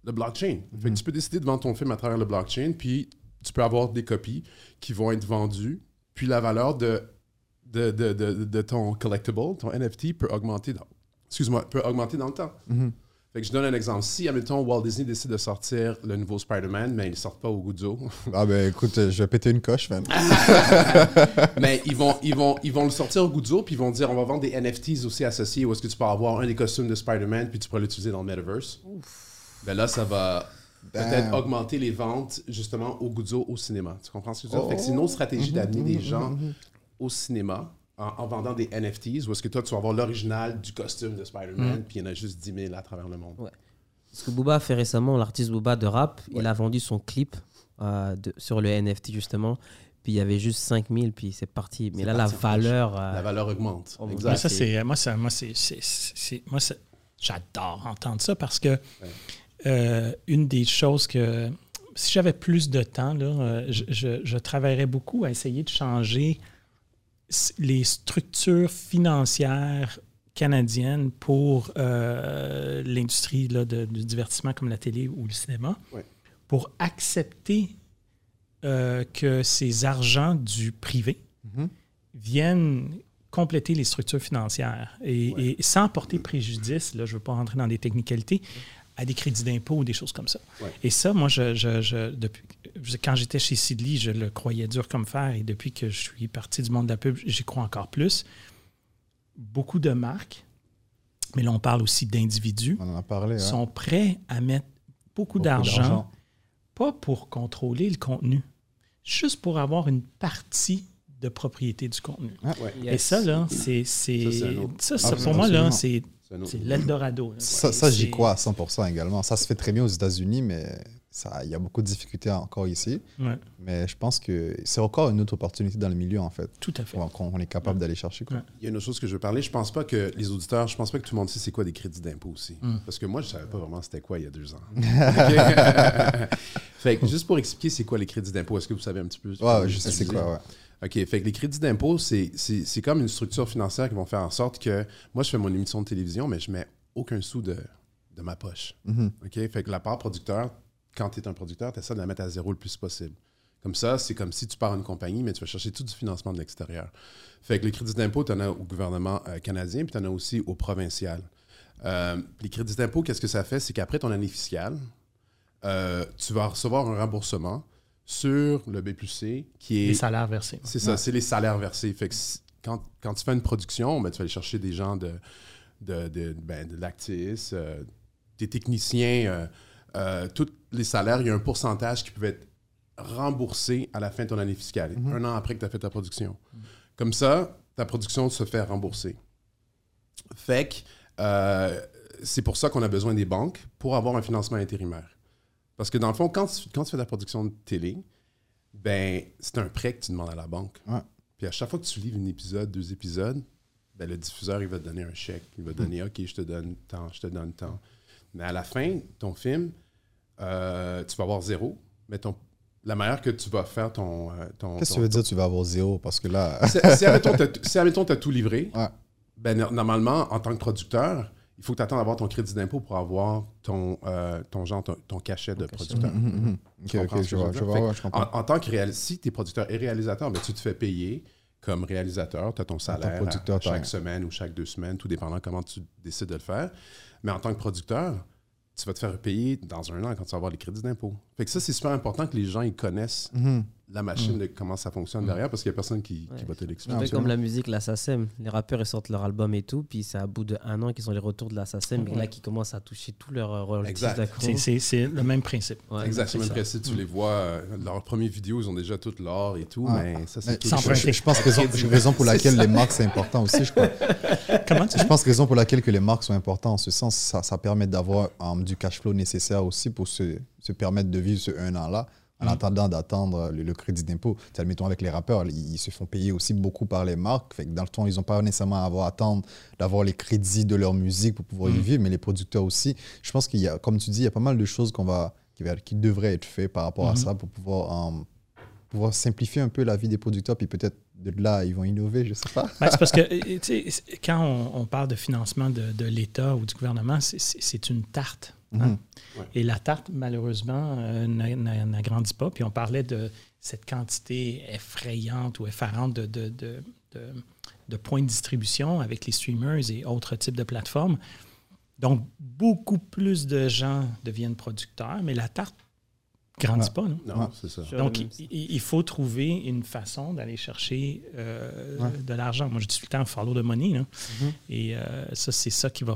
le blockchain. Fait que tu peux décider de vendre ton film à travers le blockchain, puis tu peux avoir des copies qui vont être vendues, puis la valeur de, de, de, de- de ton collectible, ton NFT, peut augmenter dans, excuse-moi, peut augmenter dans le temps. Mhm. Fait que je donne un exemple. Si, admettons, Walt Disney décide de sortir le nouveau Spider-Man, mais ils ne sortent pas au Guzzo, Ah ben écoute, je vais péter une coche, man. mais ils vont, ils, vont, ils vont le sortir au Guzzo, puis ils vont dire on va vendre des NFTs aussi associés où est-ce que tu peux avoir un des costumes de Spider-Man, puis tu pourras l'utiliser dans le metaverse. Ben là, ça va peut-être augmenter les ventes justement au Guzzo au cinéma. Tu comprends ce que je veux dire? Oh. Fait que c'est une autre stratégie Mhm, d'amener mhm, des gens. Au cinéma en, en vendant des NFTs où est-ce que toi, tu vas avoir l'original du costume de Spider-Man, Mhm. puis il y en a juste 10 000 à travers le monde. Ouais. Ce que Booba a fait récemment, l'artiste Booba de rap, il a vendu son clip euh, de- sur le NFT justement. Puis il y avait juste 5000, puis c'est parti. Mais là, la parti valeur. euh, La valeur augmente. Oh, exact. Moi, ça, c'est- c'est, moi, ça, moi, c'est, c'est- c'est- moi, ça- j'adore entendre ça parce que euh, une des choses que si j'avais plus de temps, là, je, je- je travaillerais beaucoup à essayer de changer les structures financières canadiennes pour euh, l'industrie du divertissement comme la télé ou le cinéma, Ouais. pour accepter euh, que ces argents du privé Mhm. viennent compléter les structures financières et, Ouais. et sans porter préjudice, là, je ne veux pas rentrer dans des technicalités, à des crédits d'impôt ou des choses comme ça. Ouais. Et ça, moi, je, je- je- depuis, je- quand j'étais chez Sidley, je le croyais dur comme fer et depuis que je suis parti du monde de la pub, j'y crois encore plus. Beaucoup de marques, mais là, on parle aussi d'individus, On en a parlé. hein. sont prêts à mettre beaucoup, Beaucoup d'argent, pas pour contrôler le contenu, juste pour avoir une partie de propriété du contenu. Ouais. Et ça, là, c'est. c'est- Ça, Ça, ça, Ah, pour moi, là, c'est C'est l'Eldorado. Ça, ça j'y crois à 100% également. Ça se fait très bien aux États-Unis, mais ça- il y a beaucoup de difficultés encore ici. Ouais, Mais je pense que c'est encore une autre opportunité dans le milieu, en fait, tout à fait. qu'on est capable d'aller chercher. Quoi. Ouais. Il y a une autre chose que je veux parler. Je pense pas que les auditeurs, je pense pas que tout le monde sait c'est quoi des crédits d'impôt aussi. Mm. Parce que moi, je savais pas vraiment c'était quoi il y a deux ans. Fait que juste pour expliquer c'est quoi les crédits d'impôt, est-ce que vous savez un petit peu? Ouais, je sais c'est quoi, ouais. OK, fait que les crédits d'impôt, c'est c'est- c'est comme une structure financière qui vont faire en sorte que moi, je fais mon émission de télévision, mais je mets aucun sou de, de ma poche. Mhm. OK? Fait que la part producteur, quand tu es un producteur, tu essaies de la mettre à zéro le plus possible. Comme ça, c'est comme si tu pars une compagnie, mais tu vas chercher tout du financement de l'extérieur. Fait que les crédits d'impôt, tu en as au gouvernement euh, canadien, puis tu en as aussi au provincial. Euh, les crédits d'impôt, qu'est-ce que ça fait? C'est qu'après ton année fiscale, euh, tu vas recevoir un remboursement sur le B plus C, qui est Les salaires versés. c'est ça, Ouais. c'est les salaires versés. Fait que quand, quand tu fais une production, ben, tu vas aller chercher des gens de, de, de, ben, de Lactis, euh, des techniciens, euh, euh, tous les salaires, il y a un pourcentage qui peut être remboursé à la fin de ton année fiscale, un an après que tu as fait ta production. Comme ça, ta production se fait rembourser. Fait que euh, c'est pour ça qu'on a besoin des banques pour avoir un financement intérimaire. Parce que dans le fond, quand tu, quand tu fais de la production de télé, ben c'est un prêt que tu demandes à la banque. Ouais. Puis à chaque fois que tu livres un épisode, deux épisodes, ben le diffuseur, il va te donner un chèque. Il va te donner, OK, je te donne tant, je te donne tant. Mais à la fin, ton film, euh, tu vas avoir zéro. Mais ton, la manière que tu vas faire ton... euh, ton Qu'est-ce que tu veux dire tu vas avoir zéro? Parce que là. si, si, admettons, si, tu as tout livré, Ouais. ben, no- normalement, en tant que producteur, il faut que tu attendes d'avoir ton crédit d'impôt pour avoir ton, euh, ton, genre, ton, ton cachet de producteur. En, tant que réal... si tu es producteur et réalisateur, tu te fais payer comme réalisateur, tu as ton salaire producteur, à chaque semaine ou chaque deux semaines, tout dépendant comment tu décides de le faire. Mais en tant que producteur, tu vas te faire payer dans un an quand tu vas avoir les crédits d'impôt. Fait que ça, c'est super important que les gens ils connaissent Mhm. La machine de comment ça fonctionne derrière parce qu'il n'y a personne qui, qui va te Un l'expliquer. peu comme la musique, la SACEM. Les rappeurs, ils sortent leur album et tout, puis c'est à bout d'un an qu'ils ont les retours de la SACEM, et là, qui commencent à toucher tous leurs euh, royalties. C'est- C'est c'est le même principe. Ouais, Exact, c'est c'est le même ça. principe. Tu les vois, euh, leurs premières vidéos, ils ont déjà tout l'or et tout, Ouais. mais ça, c'est je, je- pense que raison, raison pour laquelle les marques, c'est important aussi, je crois. Comment tu Je pense que raison pour laquelle que les marques sont importantes en ce sens, ça, ça permet d'avoir um, du cash flow nécessaire aussi pour se, se permettre de vivre ce un an-là en attendant d'attendre le, le crédit d'impôt. Admettons avec les rappeurs, ils, ils se font payer aussi beaucoup par les marques. Fait que dans le temps, ils n'ont pas nécessairement à avoir à attendre d'avoir les crédits de leur musique pour pouvoir y vivre, mais les producteurs aussi. Je pense qu'il y a, comme tu dis, il y a pas mal de choses qu'on va, qui, devraient être faites par rapport à ça pour pouvoir, um, pouvoir simplifier un peu la vie des producteurs, puis peut-être de là, ils vont innover, je sais pas. Ben, c'est parce que euh, quand on, on parle de financement de, de l'État ou du gouvernement, c'est une tarte. Hein? Mhm. Ouais. Et la tarte, malheureusement, euh, n'a- n'a- n'agrandit pas. Puis on parlait de cette quantité effrayante ou effarante de, de, de- de- de points de distribution avec les streamers et autres types de plateformes. Donc, beaucoup plus de gens deviennent producteurs, mais la tarte grandit Ouais. pas. Non? C'est ça. Donc, il, faut trouver une façon d'aller chercher euh, Ouais. de l'argent. Moi, je dis tout le temps follow the money. là. Mhm. Et euh, ça, c'est ça qui va.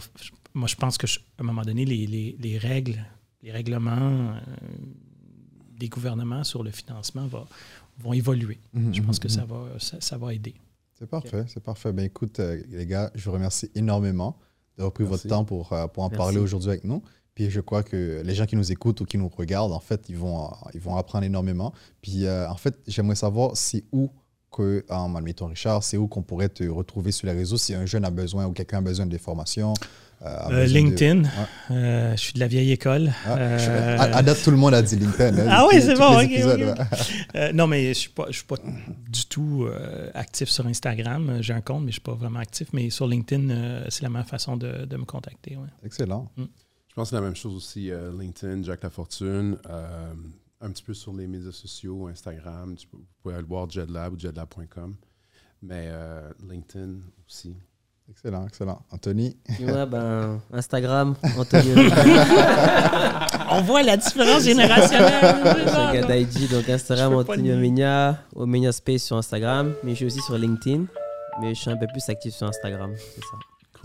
Moi, je pense que je- à un moment donné, les, les- les règles, les règlements euh, des gouvernements sur le financement va- vont évoluer. Mhm, Je pense mhm, que mhm. ça va, ça, ça va aider. C'est parfait, c'est parfait. Ben écoute, euh, les gars, je vous remercie énormément d'avoir pris Merci. votre temps pour, euh, pour en Merci. parler aujourd'hui avec nous. Puis je crois que les gens qui nous écoutent ou qui nous regardent, en fait, ils vont, ils vont apprendre énormément. Puis euh, en fait, j'aimerais savoir c'est où que, euh, admettons Richard, c'est où qu'on pourrait te retrouver sur les réseaux si un jeune a besoin ou quelqu'un a besoin de formations. euh, Euh, de- LinkedIn, Ouais. euh, je suis de la vieille école. Ah, Euh, à, à date, tout le monde a dit LinkedIn. hein, Ah oui, c'est bon, ouais. Euh, non, mais je ne suis, pas- je suis pas du tout euh, actif sur Instagram. J'ai un compte, mais je ne suis pas vraiment actif. Mais sur LinkedIn, euh, c'est la meilleure façon de, de me contacter. ouais. Excellent. Je pense que c'est la même chose aussi, euh, LinkedIn, Jack Lafortune, euh, un petit peu sur les médias sociaux, Instagram, tu peux- vous pouvez aller voir jedlab ou jedlab.com, mais euh, LinkedIn aussi. Excellent, excellent. Anthony, moi, ben, Instagram, Antonio On voit la différence générationnelle. Daiji, donc Instagram, nier. Omenia, Omenia Space sur Instagram, mais je suis aussi sur LinkedIn, mais je suis un peu plus actif sur Instagram, c'est ça.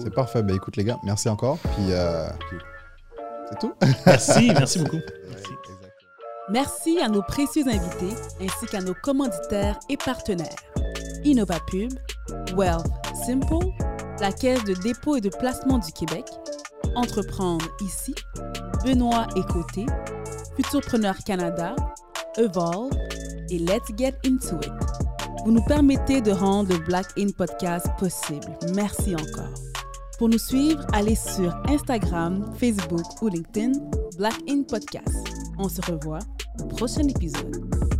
c'est parfait. Ben écoute, les gars, merci encore. Puis euh, c'est tout. Merci, merci beaucoup. Merci. À nos précieux invités ainsi qu'à nos commanditaires et partenaires. InnovaPub, Wealth Simple, la Caisse de dépôt et de placement du Québec, Entreprendre ici, Benoît et Côté, Futurpreneur Canada, Evolve et Let's Get Into It. Vous nous permettez de rendre le Black In Podcast possible. Merci encore. Pour nous suivre, allez sur Instagram, Facebook ou LinkedIn, Black In Podcast. On se revoit au prochain épisode.